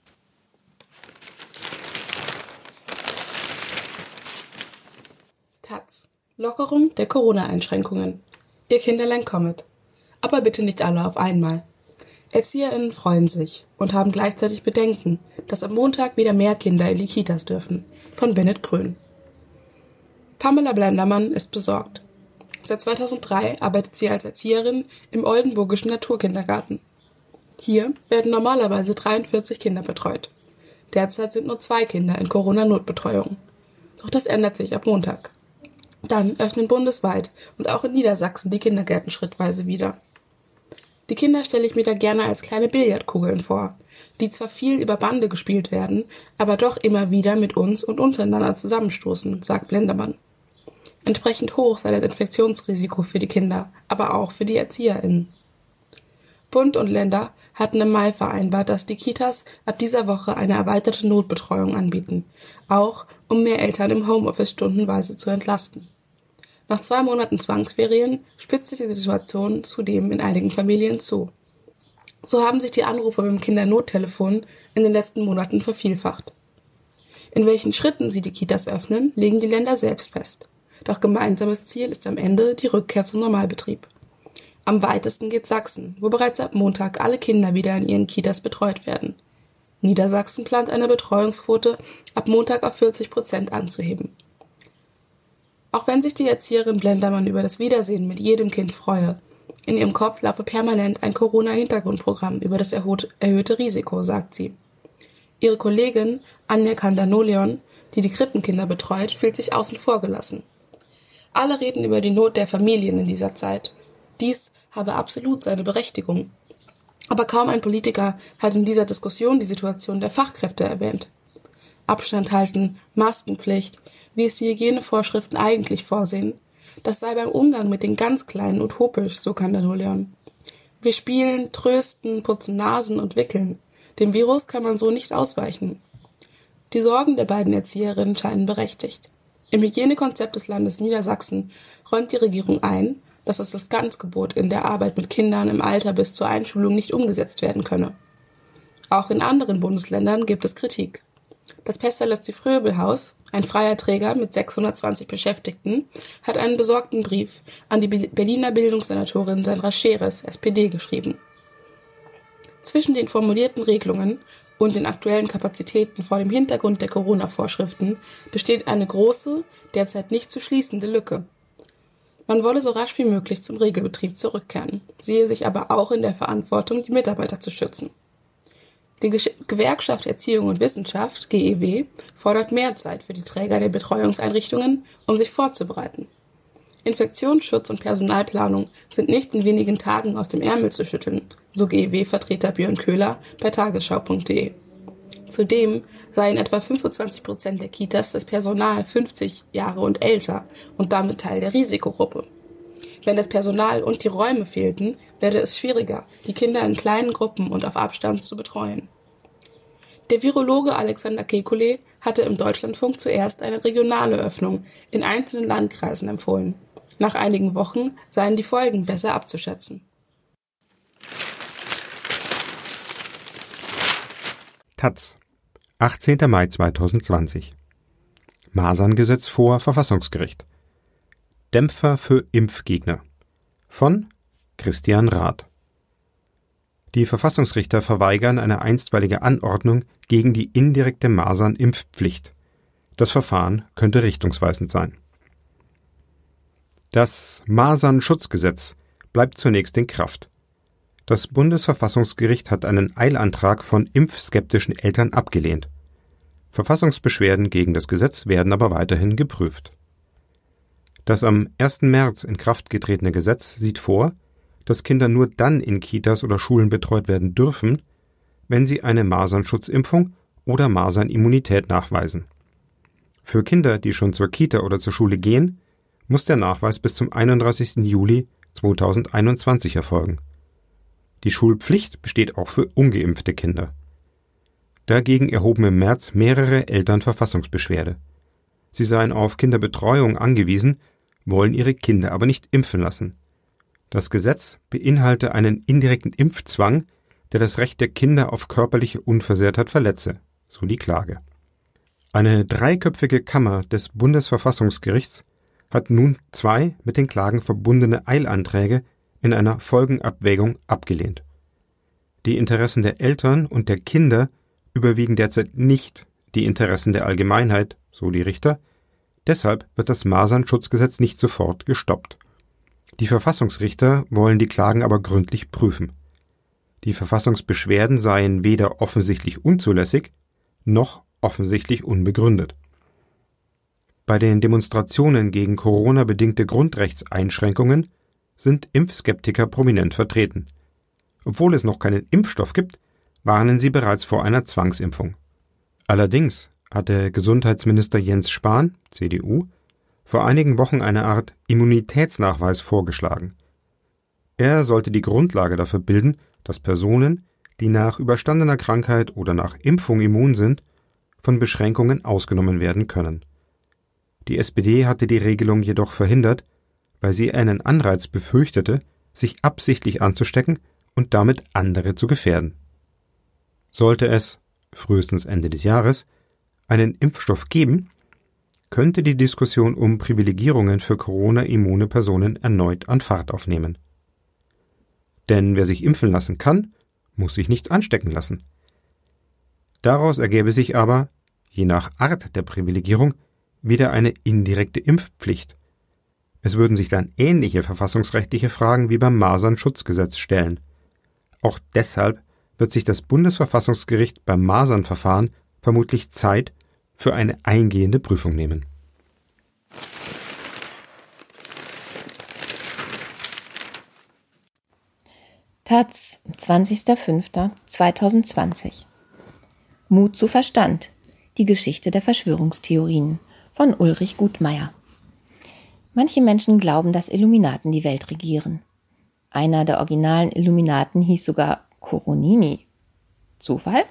Taz. Lockerung der Corona-Einschränkungen. Ihr Kinderlein kommet. Aber bitte nicht alle auf einmal. ErzieherInnen freuen sich und haben gleichzeitig Bedenken, dass am Montag wieder mehr Kinder in die Kitas dürfen. Von Bennett Krön. Pamela Blendermann ist besorgt. Seit 2003 arbeitet sie als Erzieherin im Oldenburgischen Naturkindergarten. Hier werden normalerweise 43 Kinder betreut. Derzeit sind nur zwei Kinder in Corona-Notbetreuung. Doch das ändert sich ab Montag. Dann öffnen bundesweit und auch in Niedersachsen die Kindergärten schrittweise wieder. Die Kinder stelle ich mir da gerne als kleine Billardkugeln vor, die zwar viel über Bande gespielt werden, aber doch immer wieder mit uns und untereinander zusammenstoßen, sagt Blendermann. Entsprechend hoch sei das Infektionsrisiko für die Kinder, aber auch für die ErzieherInnen. Bund und Länder hatten im Mai vereinbart, dass die Kitas ab dieser Woche eine erweiterte Notbetreuung anbieten, auch um mehr Eltern im Homeoffice stundenweise zu entlasten. Nach zwei Monaten Zwangsferien spitzt sich die Situation zudem in einigen Familien zu. So haben sich die Anrufe beim Kindernottelefon in den letzten Monaten vervielfacht. In welchen Schritten sie die Kitas öffnen, legen die Länder selbst fest. Doch gemeinsames Ziel ist am Ende die Rückkehr zum Normalbetrieb. Am weitesten geht Sachsen, wo bereits ab Montag alle Kinder wieder in ihren Kitas betreut werden. Niedersachsen plant eine Betreuungsquote ab Montag auf 40 Prozent anzuheben. Auch wenn sich die Erzieherin Blendermann über das Wiedersehen mit jedem Kind freue, in ihrem Kopf laufe permanent ein Corona-Hintergrundprogramm über das erhöhte Risiko, sagt sie. Ihre Kollegin Anja Kandanoleon, die die Krippenkinder betreut, fühlt sich außen vor gelassen. Alle reden über die Not der Familien in dieser Zeit. Dies habe absolut seine Berechtigung. Aber kaum ein Politiker hat in dieser Diskussion die Situation der Fachkräfte erwähnt. Abstand halten, Maskenpflicht, wie es die Hygienevorschriften eigentlich vorsehen. Das sei beim Umgang mit den ganz Kleinen utopisch, so kann der Leon. Wir spielen, trösten, putzen Nasen und wickeln. Dem Virus kann man so nicht ausweichen. Die Sorgen der beiden Erzieherinnen scheinen berechtigt. Im Hygienekonzept des Landes Niedersachsen räumt die Regierung ein, dass das Distanzgebot in der Arbeit mit Kindern im Alter bis zur Einschulung nicht umgesetzt werden könne. Auch in anderen Bundesländern gibt es Kritik. Das Pestalozzi-Fröbel-Haus, ein freier Träger mit 620 Beschäftigten, hat einen besorgten Brief an die Berliner Bildungssenatorin Sandra Scheres, SPD, geschrieben. Zwischen den formulierten Regelungen und den aktuellen Kapazitäten vor dem Hintergrund der Corona-Vorschriften besteht eine große, derzeit nicht zu schließende Lücke. Man wolle so rasch wie möglich zum Regelbetrieb zurückkehren, sehe sich aber auch in der Verantwortung, die Mitarbeiter zu schützen. Die Gewerkschaft Erziehung und Wissenschaft, GEW, fordert mehr Zeit für die Träger der Betreuungseinrichtungen, um sich vorzubereiten. Infektionsschutz und Personalplanung sind nicht in wenigen Tagen aus dem Ärmel zu schütteln, so GEW-Vertreter Björn Köhler bei tagesschau.de. Zudem seien etwa 25 Prozent der Kitas das Personal 50 Jahre und älter und damit Teil der Risikogruppe. Wenn das Personal und die Räume fehlten, werde es schwieriger, die Kinder in kleinen Gruppen und auf Abstand zu betreuen. Der Virologe Alexander Kekulé hatte im Deutschlandfunk zuerst eine regionale Öffnung in einzelnen Landkreisen empfohlen. Nach einigen Wochen seien die Folgen besser abzuschätzen. Taz, 18. Mai 2020. Maserngesetz vor Verfassungsgericht. Dämpfer für Impfgegner. Von Christian Rath. Die Verfassungsrichter verweigern eine einstweilige Anordnung gegen die indirekte Masernimpfpflicht. Das Verfahren könnte richtungsweisend sein. Das Masernschutzgesetz bleibt zunächst in Kraft. Das Bundesverfassungsgericht hat einen Eilantrag von impfskeptischen Eltern abgelehnt. Verfassungsbeschwerden gegen das Gesetz werden aber weiterhin geprüft. Das am 1. März in Kraft getretene Gesetz sieht vor, dass Kinder nur dann in Kitas oder Schulen betreut werden dürfen, wenn sie eine Masernschutzimpfung oder Masernimmunität nachweisen. Für Kinder, die schon zur Kita oder zur Schule gehen, muss der Nachweis bis zum 31. Juli 2021 erfolgen. Die Schulpflicht besteht auch für ungeimpfte Kinder. Dagegen erhoben im März mehrere Eltern Verfassungsbeschwerde. Sie seien auf Kinderbetreuung angewiesen, wollen ihre Kinder aber nicht impfen lassen. Das Gesetz beinhalte einen indirekten Impfzwang, der das Recht der Kinder auf körperliche Unversehrtheit verletze, so die Klage. Eine dreiköpfige Kammer des Bundesverfassungsgerichts hat nun zwei mit den Klagen verbundene Eilanträge in einer Folgenabwägung abgelehnt. Die Interessen der Eltern und der Kinder überwiegen derzeit nicht die Interessen der Allgemeinheit, so die Richter, deshalb wird das Masernschutzgesetz nicht sofort gestoppt. Die Verfassungsrichter wollen die Klagen aber gründlich prüfen. Die Verfassungsbeschwerden seien weder offensichtlich unzulässig noch offensichtlich unbegründet. Bei den Demonstrationen gegen Corona-bedingte Grundrechtseinschränkungen sind Impfskeptiker prominent vertreten. Obwohl es noch keinen Impfstoff gibt, warnen sie bereits vor einer Zwangsimpfung. Allerdings hatte Gesundheitsminister Jens Spahn, CDU, vor einigen Wochen eine Art Immunitätsnachweis vorgeschlagen. Er sollte die Grundlage dafür bilden, dass Personen, die nach überstandener Krankheit oder nach Impfung immun sind, von Beschränkungen ausgenommen werden können. Die SPD hatte die Regelung jedoch verhindert, weil sie einen Anreiz befürchtete, sich absichtlich anzustecken und damit andere zu gefährden. Sollte es, frühestens Ende des Jahres, einen Impfstoff geben, könnte die Diskussion um Privilegierungen für Corona-immune Personen erneut an Fahrt aufnehmen. Denn wer sich impfen lassen kann, muss sich nicht anstecken lassen. Daraus ergäbe sich aber, je nach Art der Privilegierung, wieder eine indirekte Impfpflicht. Es würden sich dann ähnliche verfassungsrechtliche Fragen wie beim Masernschutzgesetz stellen. Auch deshalb wird sich das Bundesverfassungsgericht beim Masernverfahren vermutlich Zeit für eine eingehende Prüfung nehmen. Taz, 20.05.2020 Mut zu Verstand. Die Geschichte der Verschwörungstheorien von Ulrich Gutmeier. Manche Menschen glauben, dass Illuminaten die Welt regieren. Einer der originalen Illuminaten hieß sogar Coronini. Zufall?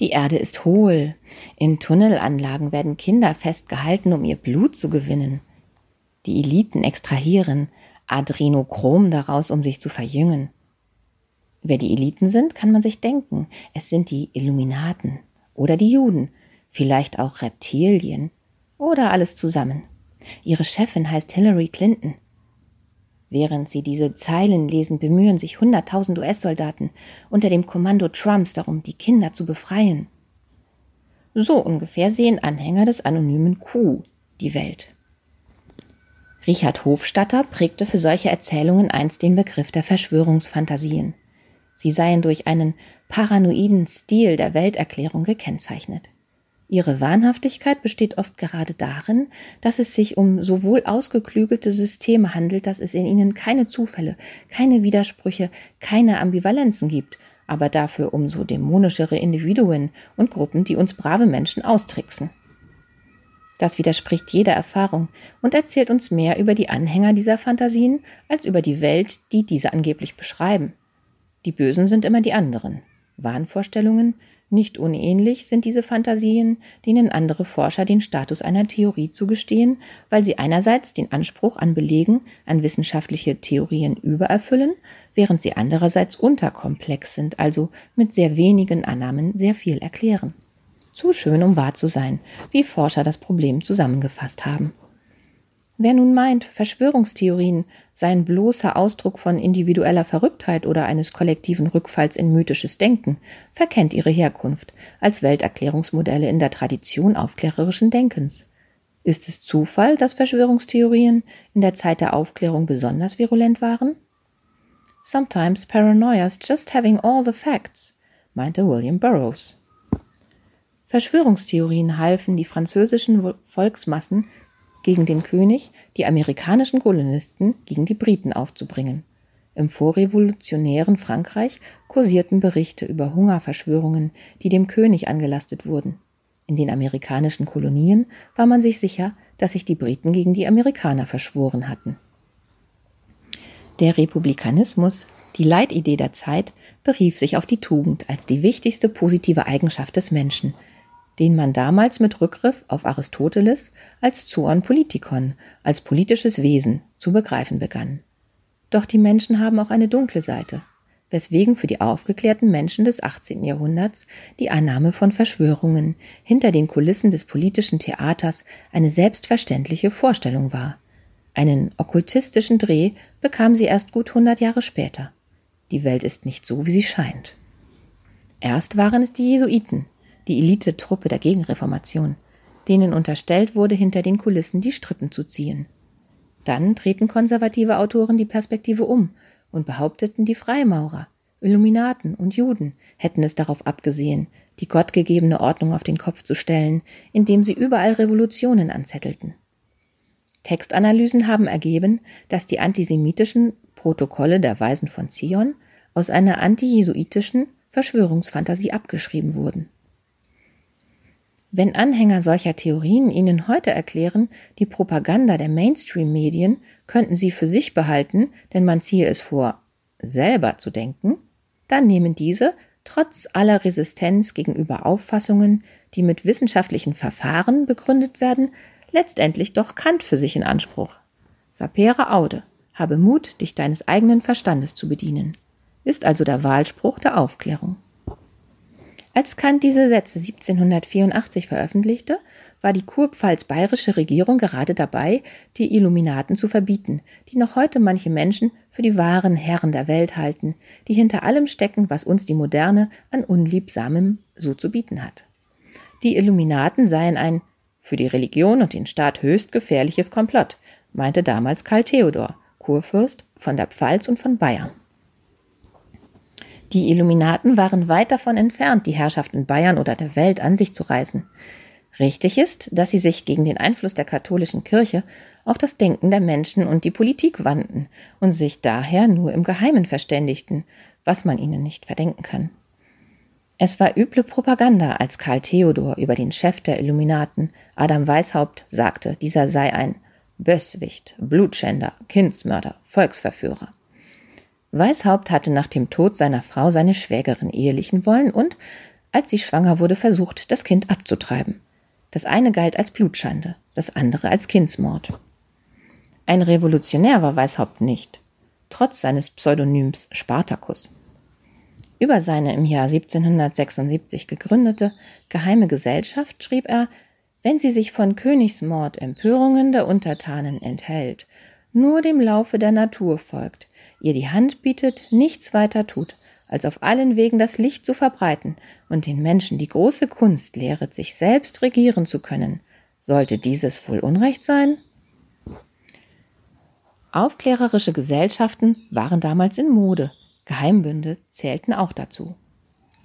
Die Erde ist hohl. In Tunnelanlagen werden Kinder festgehalten, um ihr Blut zu gewinnen. Die Eliten extrahieren Adrenochrom daraus, um sich zu verjüngen. Wer die Eliten sind, kann man sich denken. Es sind die Illuminaten oder die Juden, vielleicht auch Reptilien oder alles zusammen. Ihre Chefin heißt Hillary Clinton. Während sie diese Zeilen lesen, bemühen sich hunderttausend US-Soldaten unter dem Kommando Trumps darum, die Kinder zu befreien. So ungefähr sehen Anhänger des anonymen Q die Welt. Richard Hofstatter prägte für solche Erzählungen einst den Begriff der Verschwörungsfantasien. Sie seien durch einen paranoiden Stil der Welterklärung gekennzeichnet. Ihre Wahnhaftigkeit besteht oft gerade darin, dass es sich um so wohl ausgeklügelte Systeme handelt, dass es in ihnen keine Zufälle, keine Widersprüche, keine Ambivalenzen gibt, aber dafür umso dämonischere Individuen und Gruppen, die uns brave Menschen austricksen. Das widerspricht jeder Erfahrung und erzählt uns mehr über die Anhänger dieser Fantasien als über die Welt, die diese angeblich beschreiben. Die Bösen sind immer die anderen. Wahnvorstellungen, nicht unähnlich sind diese Fantasien, denen andere Forscher den Status einer Theorie zugestehen, weil sie einerseits den Anspruch an Belegen an wissenschaftliche Theorien übererfüllen, während sie andererseits unterkomplex sind, also mit sehr wenigen Annahmen sehr viel erklären. Zu schön, um wahr zu sein, wie Forscher das Problem zusammengefasst haben. Wer nun meint, Verschwörungstheorien seien bloßer Ausdruck von individueller Verrücktheit oder eines kollektiven Rückfalls in mythisches Denken, verkennt ihre Herkunft als Welterklärungsmodelle in der Tradition aufklärerischen Denkens. Ist es Zufall, dass Verschwörungstheorien in der Zeit der Aufklärung besonders virulent waren? Sometimes paranoia's just having all the facts, meinte William Burroughs. Verschwörungstheorien halfen, die französischen Volksmassen gegen den König, die amerikanischen Kolonisten gegen die Briten aufzubringen. Im vorrevolutionären Frankreich kursierten Berichte über Hungerverschwörungen, die dem König angelastet wurden. In den amerikanischen Kolonien war man sich sicher, dass sich die Briten gegen die Amerikaner verschworen hatten. Der Republikanismus, die Leitidee der Zeit, berief sich auf die Tugend als die wichtigste positive Eigenschaft des Menschen, den man damals mit Rückgriff auf Aristoteles als Zoon Politikon, als politisches Wesen zu begreifen begann. Doch die Menschen haben auch eine dunkle Seite, weswegen für die aufgeklärten Menschen des 18. Jahrhunderts die Annahme von Verschwörungen hinter den Kulissen des politischen Theaters eine selbstverständliche Vorstellung war. Einen okkultistischen Dreh bekam sie erst gut 100 Jahre später. Die Welt ist nicht so, wie sie scheint. Erst waren es die Jesuiten, die Elitetruppe der Gegenreformation, denen unterstellt wurde, hinter den Kulissen die Strippen zu ziehen. Dann drehten konservative Autoren die Perspektive um und behaupteten, die Freimaurer, Illuminaten und Juden hätten es darauf abgesehen, die gottgegebene Ordnung auf den Kopf zu stellen, indem sie überall Revolutionen anzettelten. Textanalysen haben ergeben, dass die antisemitischen Protokolle der Weisen von Zion aus einer antijesuitischen Verschwörungsfantasie abgeschrieben wurden. Wenn Anhänger solcher Theorien Ihnen heute erklären, die Propaganda der Mainstream-Medien könnten Sie für sich behalten, denn man ziehe es vor, selber zu denken, dann nehmen diese, trotz aller Resistenz gegenüber Auffassungen, die mit wissenschaftlichen Verfahren begründet werden, letztendlich doch Kant für sich in Anspruch. Sapere aude, habe Mut, dich deines eigenen Verstandes zu bedienen, ist also der Wahlspruch der Aufklärung. Als Kant diese Sätze 1784 veröffentlichte, war die kurpfalz-bayerische Regierung gerade dabei, die Illuminaten zu verbieten, die noch heute manche Menschen für die wahren Herren der Welt halten, die hinter allem stecken, was uns die Moderne an Unliebsamem so zu bieten hat. Die Illuminaten seien ein für die Religion und den Staat höchst gefährliches Komplott, meinte damals Karl Theodor, Kurfürst von der Pfalz und von Bayern. Die Illuminaten waren weit davon entfernt, die Herrschaft in Bayern oder der Welt an sich zu reißen. Richtig ist, dass sie sich gegen den Einfluss der katholischen Kirche auf das Denken der Menschen und die Politik wandten und sich daher nur im Geheimen verständigten, was man ihnen nicht verdenken kann. Es war üble Propaganda, als Karl Theodor über den Chef der Illuminaten, Adam Weishaupt, sagte, dieser sei ein Böswicht, Blutschänder, Kindsmörder, Volksverführer. Weishaupt hatte nach dem Tod seiner Frau seine Schwägerin ehelichen wollen und, als sie schwanger wurde, versucht, das Kind abzutreiben. Das eine galt als Blutschande, das andere als Kindsmord. Ein Revolutionär war Weishaupt nicht, trotz seines Pseudonyms Spartacus. Über seine im Jahr 1776 gegründete geheime Gesellschaft schrieb er, wenn sie sich von Königsmord Empörungen der Untertanen enthält, nur dem Laufe der Natur folgt, ihr die Hand bietet, nichts weiter tut, als auf allen Wegen das Licht zu verbreiten und den Menschen die große Kunst lehret, sich selbst regieren zu können, sollte dieses wohl Unrecht sein? Aufklärerische Gesellschaften waren damals in Mode, Geheimbünde zählten auch dazu.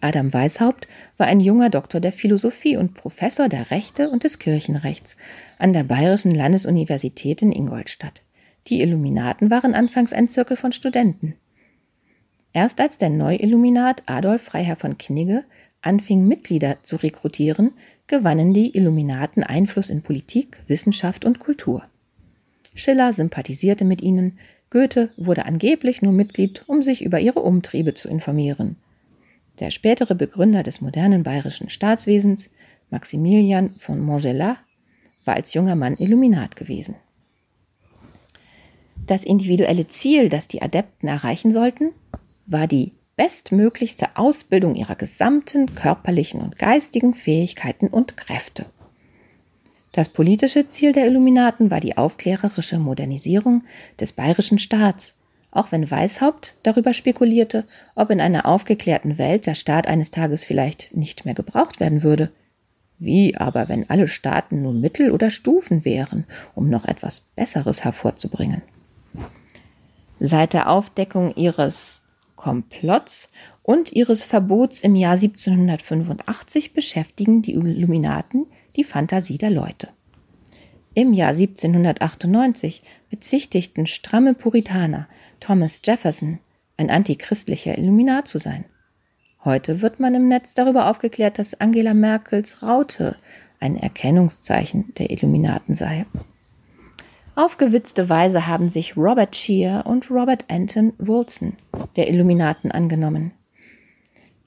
Adam Weishaupt war ein junger Doktor der Philosophie und Professor der Rechte und des Kirchenrechts an der Bayerischen Landesuniversität in Ingolstadt. Die Illuminaten waren anfangs ein Zirkel von Studenten. Erst als der Neuilluminat Adolf Freiherr von Knigge anfing, Mitglieder zu rekrutieren, gewannen die Illuminaten Einfluss in Politik, Wissenschaft und Kultur. Schiller sympathisierte mit ihnen, Goethe wurde angeblich nur Mitglied, um sich über ihre Umtriebe zu informieren. Der spätere Begründer des modernen bayerischen Staatswesens, Maximilian von Montgelas, war als junger Mann Illuminat gewesen. Das individuelle Ziel, das die Adepten erreichen sollten, war die bestmöglichste Ausbildung ihrer gesamten körperlichen und geistigen Fähigkeiten und Kräfte. Das politische Ziel der Illuminaten war die aufklärerische Modernisierung des bayerischen Staats, auch wenn Weishaupt darüber spekulierte, ob in einer aufgeklärten Welt der Staat eines Tages vielleicht nicht mehr gebraucht werden würde. Wie aber, wenn alle Staaten nun Mittel oder Stufen wären, um noch etwas Besseres hervorzubringen? Seit der Aufdeckung ihres Komplotts und ihres Verbots im Jahr 1785 beschäftigen die Illuminaten die Fantasie der Leute. Im Jahr 1798 bezichtigten stramme Puritaner Thomas Jefferson, ein antichristlicher Illuminat zu sein. Heute wird man im Netz darüber aufgeklärt, dass Angela Merkels Raute ein Erkennungszeichen der Illuminaten sei. Auf gewitzte Weise haben sich Robert Shear und Robert Anton Wilson der Illuminaten angenommen.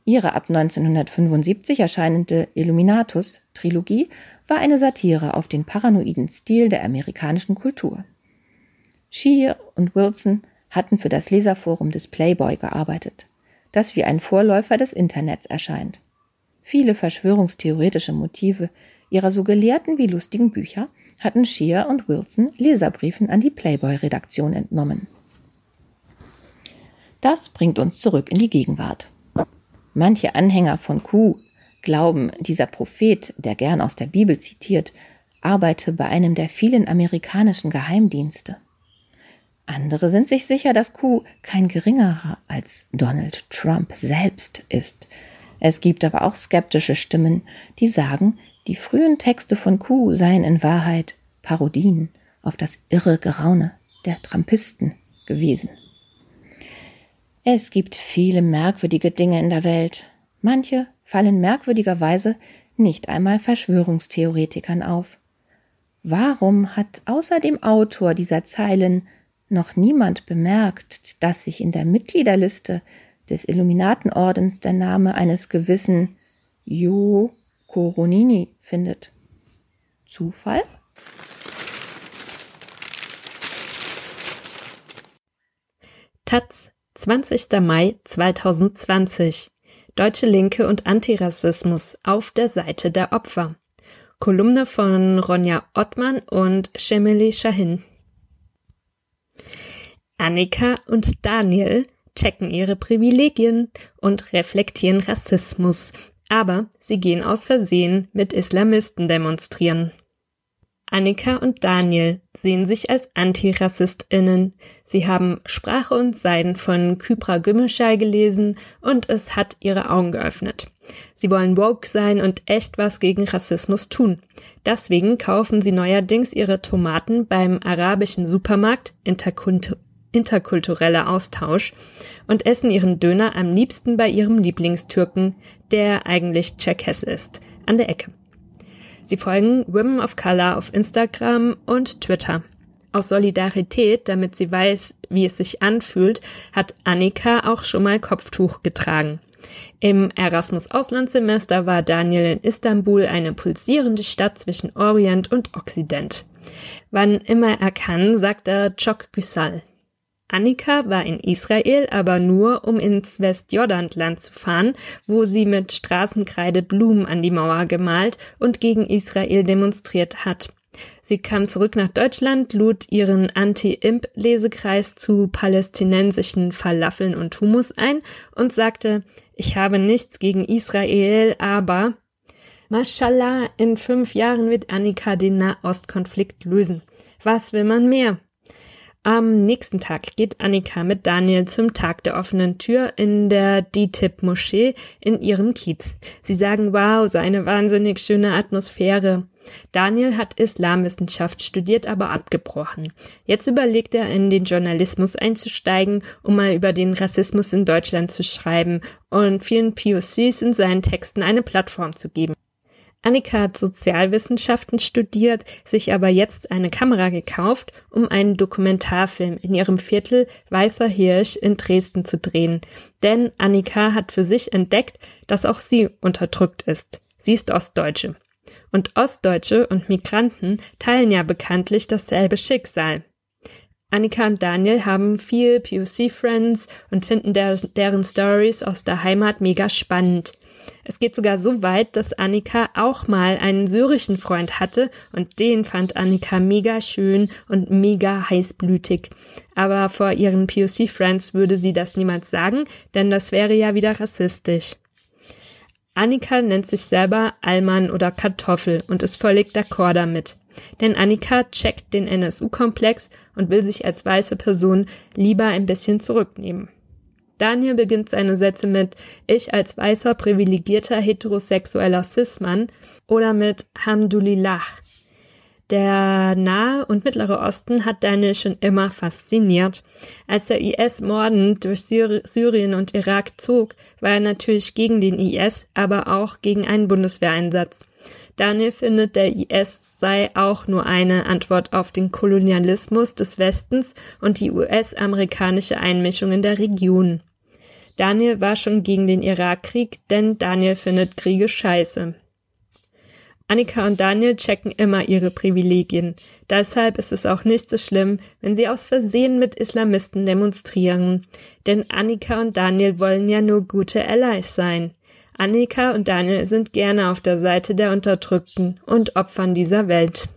Ihre ab 1975 erscheinende Illuminatus-Trilogie war eine Satire auf den paranoiden Stil der amerikanischen Kultur. Shear und Wilson hatten für das Leserforum des Playboy gearbeitet, das wie ein Vorläufer des Internets erscheint. Viele verschwörungstheoretische Motive ihrer so gelehrten wie lustigen Bücher hatten Shear und Wilson Leserbriefen an die Playboy-Redaktion entnommen. Das bringt uns zurück in die Gegenwart. Manche Anhänger von Q glauben, dieser Prophet, der gern aus der Bibel zitiert, arbeite bei einem der vielen amerikanischen Geheimdienste. Andere sind sich sicher, dass Q kein geringerer als Donald Trump selbst ist. Es gibt aber auch skeptische Stimmen, die sagen, die frühen Texte von Q seien in Wahrheit Parodien auf das irre Geraune der Trumpisten gewesen. Es gibt viele merkwürdige Dinge in der Welt. Manche fallen merkwürdigerweise nicht einmal Verschwörungstheoretikern auf. Warum hat außer dem Autor dieser Zeilen noch niemand bemerkt, dass sich in der Mitgliederliste des Illuminatenordens der Name eines gewissen Jo Coronini findet. Zufall? Taz, 20. Mai 2020. Deutsche Linke und Antirassismus auf der Seite der Opfer. Kolumne von Ronja Ottmann und Shemili Shahin. Annika und Daniel checken ihre Privilegien und reflektieren Rassismus, aber sie gehen aus Versehen mit Islamisten demonstrieren. Annika und Daniel sehen sich als AntirassistInnen. Sie haben Sprache und Seiden von Kypra Gümüşay gelesen und es hat ihre Augen geöffnet. Sie wollen woke sein und echt was gegen Rassismus tun. Deswegen kaufen sie neuerdings ihre Tomaten beim arabischen Supermarkt Interkult interkultureller Austausch und essen ihren Döner am liebsten bei ihrem Lieblingstürken, der eigentlich Tscherkess ist, an der Ecke. Sie folgen Women of Color auf Instagram und Twitter. Aus Solidarität, damit sie weiß, wie es sich anfühlt, hat Annika auch schon mal Kopftuch getragen. Im Erasmus Auslandssemester war Daniel in Istanbul eine pulsierende Stadt zwischen Orient und Okzident. Wann immer er kann, sagt er Çok Güsal. Annika war in Israel, aber nur, um ins Westjordanland zu fahren, wo sie mit Straßenkreide Blumen an die Mauer gemalt und gegen Israel demonstriert hat. Sie kam zurück nach Deutschland, lud ihren Anti-Imp-Lesekreis zu palästinensischen Falafeln und Humus ein und sagte, ich habe nichts gegen Israel, aber Mashallah, in fünf Jahren wird Annika den Nahostkonflikt lösen. Was will man mehr? Am nächsten Tag geht Annika mit Daniel zum Tag der offenen Tür in der DITIB-Moschee in ihrem Kiez. Sie sagen, wow, so eine wahnsinnig schöne Atmosphäre. Daniel hat Islamwissenschaft studiert, aber abgebrochen. Jetzt überlegt er, in den Journalismus einzusteigen, um mal über den Rassismus in Deutschland zu schreiben und vielen POCs in seinen Texten eine Plattform zu geben. Annika hat Sozialwissenschaften studiert, sich aber jetzt eine Kamera gekauft, um einen Dokumentarfilm in ihrem Viertel Weißer Hirsch in Dresden zu drehen. Denn Annika hat für sich entdeckt, dass auch sie unterdrückt ist. Sie ist Ostdeutsche. Und Ostdeutsche und Migranten teilen ja bekanntlich dasselbe Schicksal. Annika und Daniel haben viel POC-Friends und finden der, deren Stories aus der Heimat mega spannend. Es geht sogar so weit, dass Annika auch mal einen syrischen Freund hatte und den fand Annika mega schön und mega heißblütig. Aber vor ihren POC-Friends würde sie das niemals sagen, denn das wäre ja wieder rassistisch. Annika nennt sich selber Allmann oder Kartoffel und ist völlig d'accord damit. Denn Annika checkt den NSU-Komplex und will sich als weiße Person lieber ein bisschen zurücknehmen. Daniel beginnt seine Sätze mit Ich als weißer, privilegierter, heterosexueller Cis-Mann oder mit Hamdulillah. Der Nahe und Mittlere Osten hat Daniel schon immer fasziniert. Als der IS mordend durch Syrien und Irak zog, war er natürlich gegen den IS, aber auch gegen einen Bundeswehreinsatz. Daniel findet, der IS sei auch nur eine Antwort auf den Kolonialismus des Westens und die US-amerikanische Einmischung in der Region. Daniel war schon gegen den Irakkrieg, denn Daniel findet Kriege scheiße. Annika und Daniel checken immer ihre Privilegien. Deshalb ist es auch nicht so schlimm, wenn sie aus Versehen mit Islamisten demonstrieren. Denn Annika und Daniel wollen ja nur gute Allies sein. Annika und Daniel sind gerne auf der Seite der Unterdrückten und Opfern dieser Welt.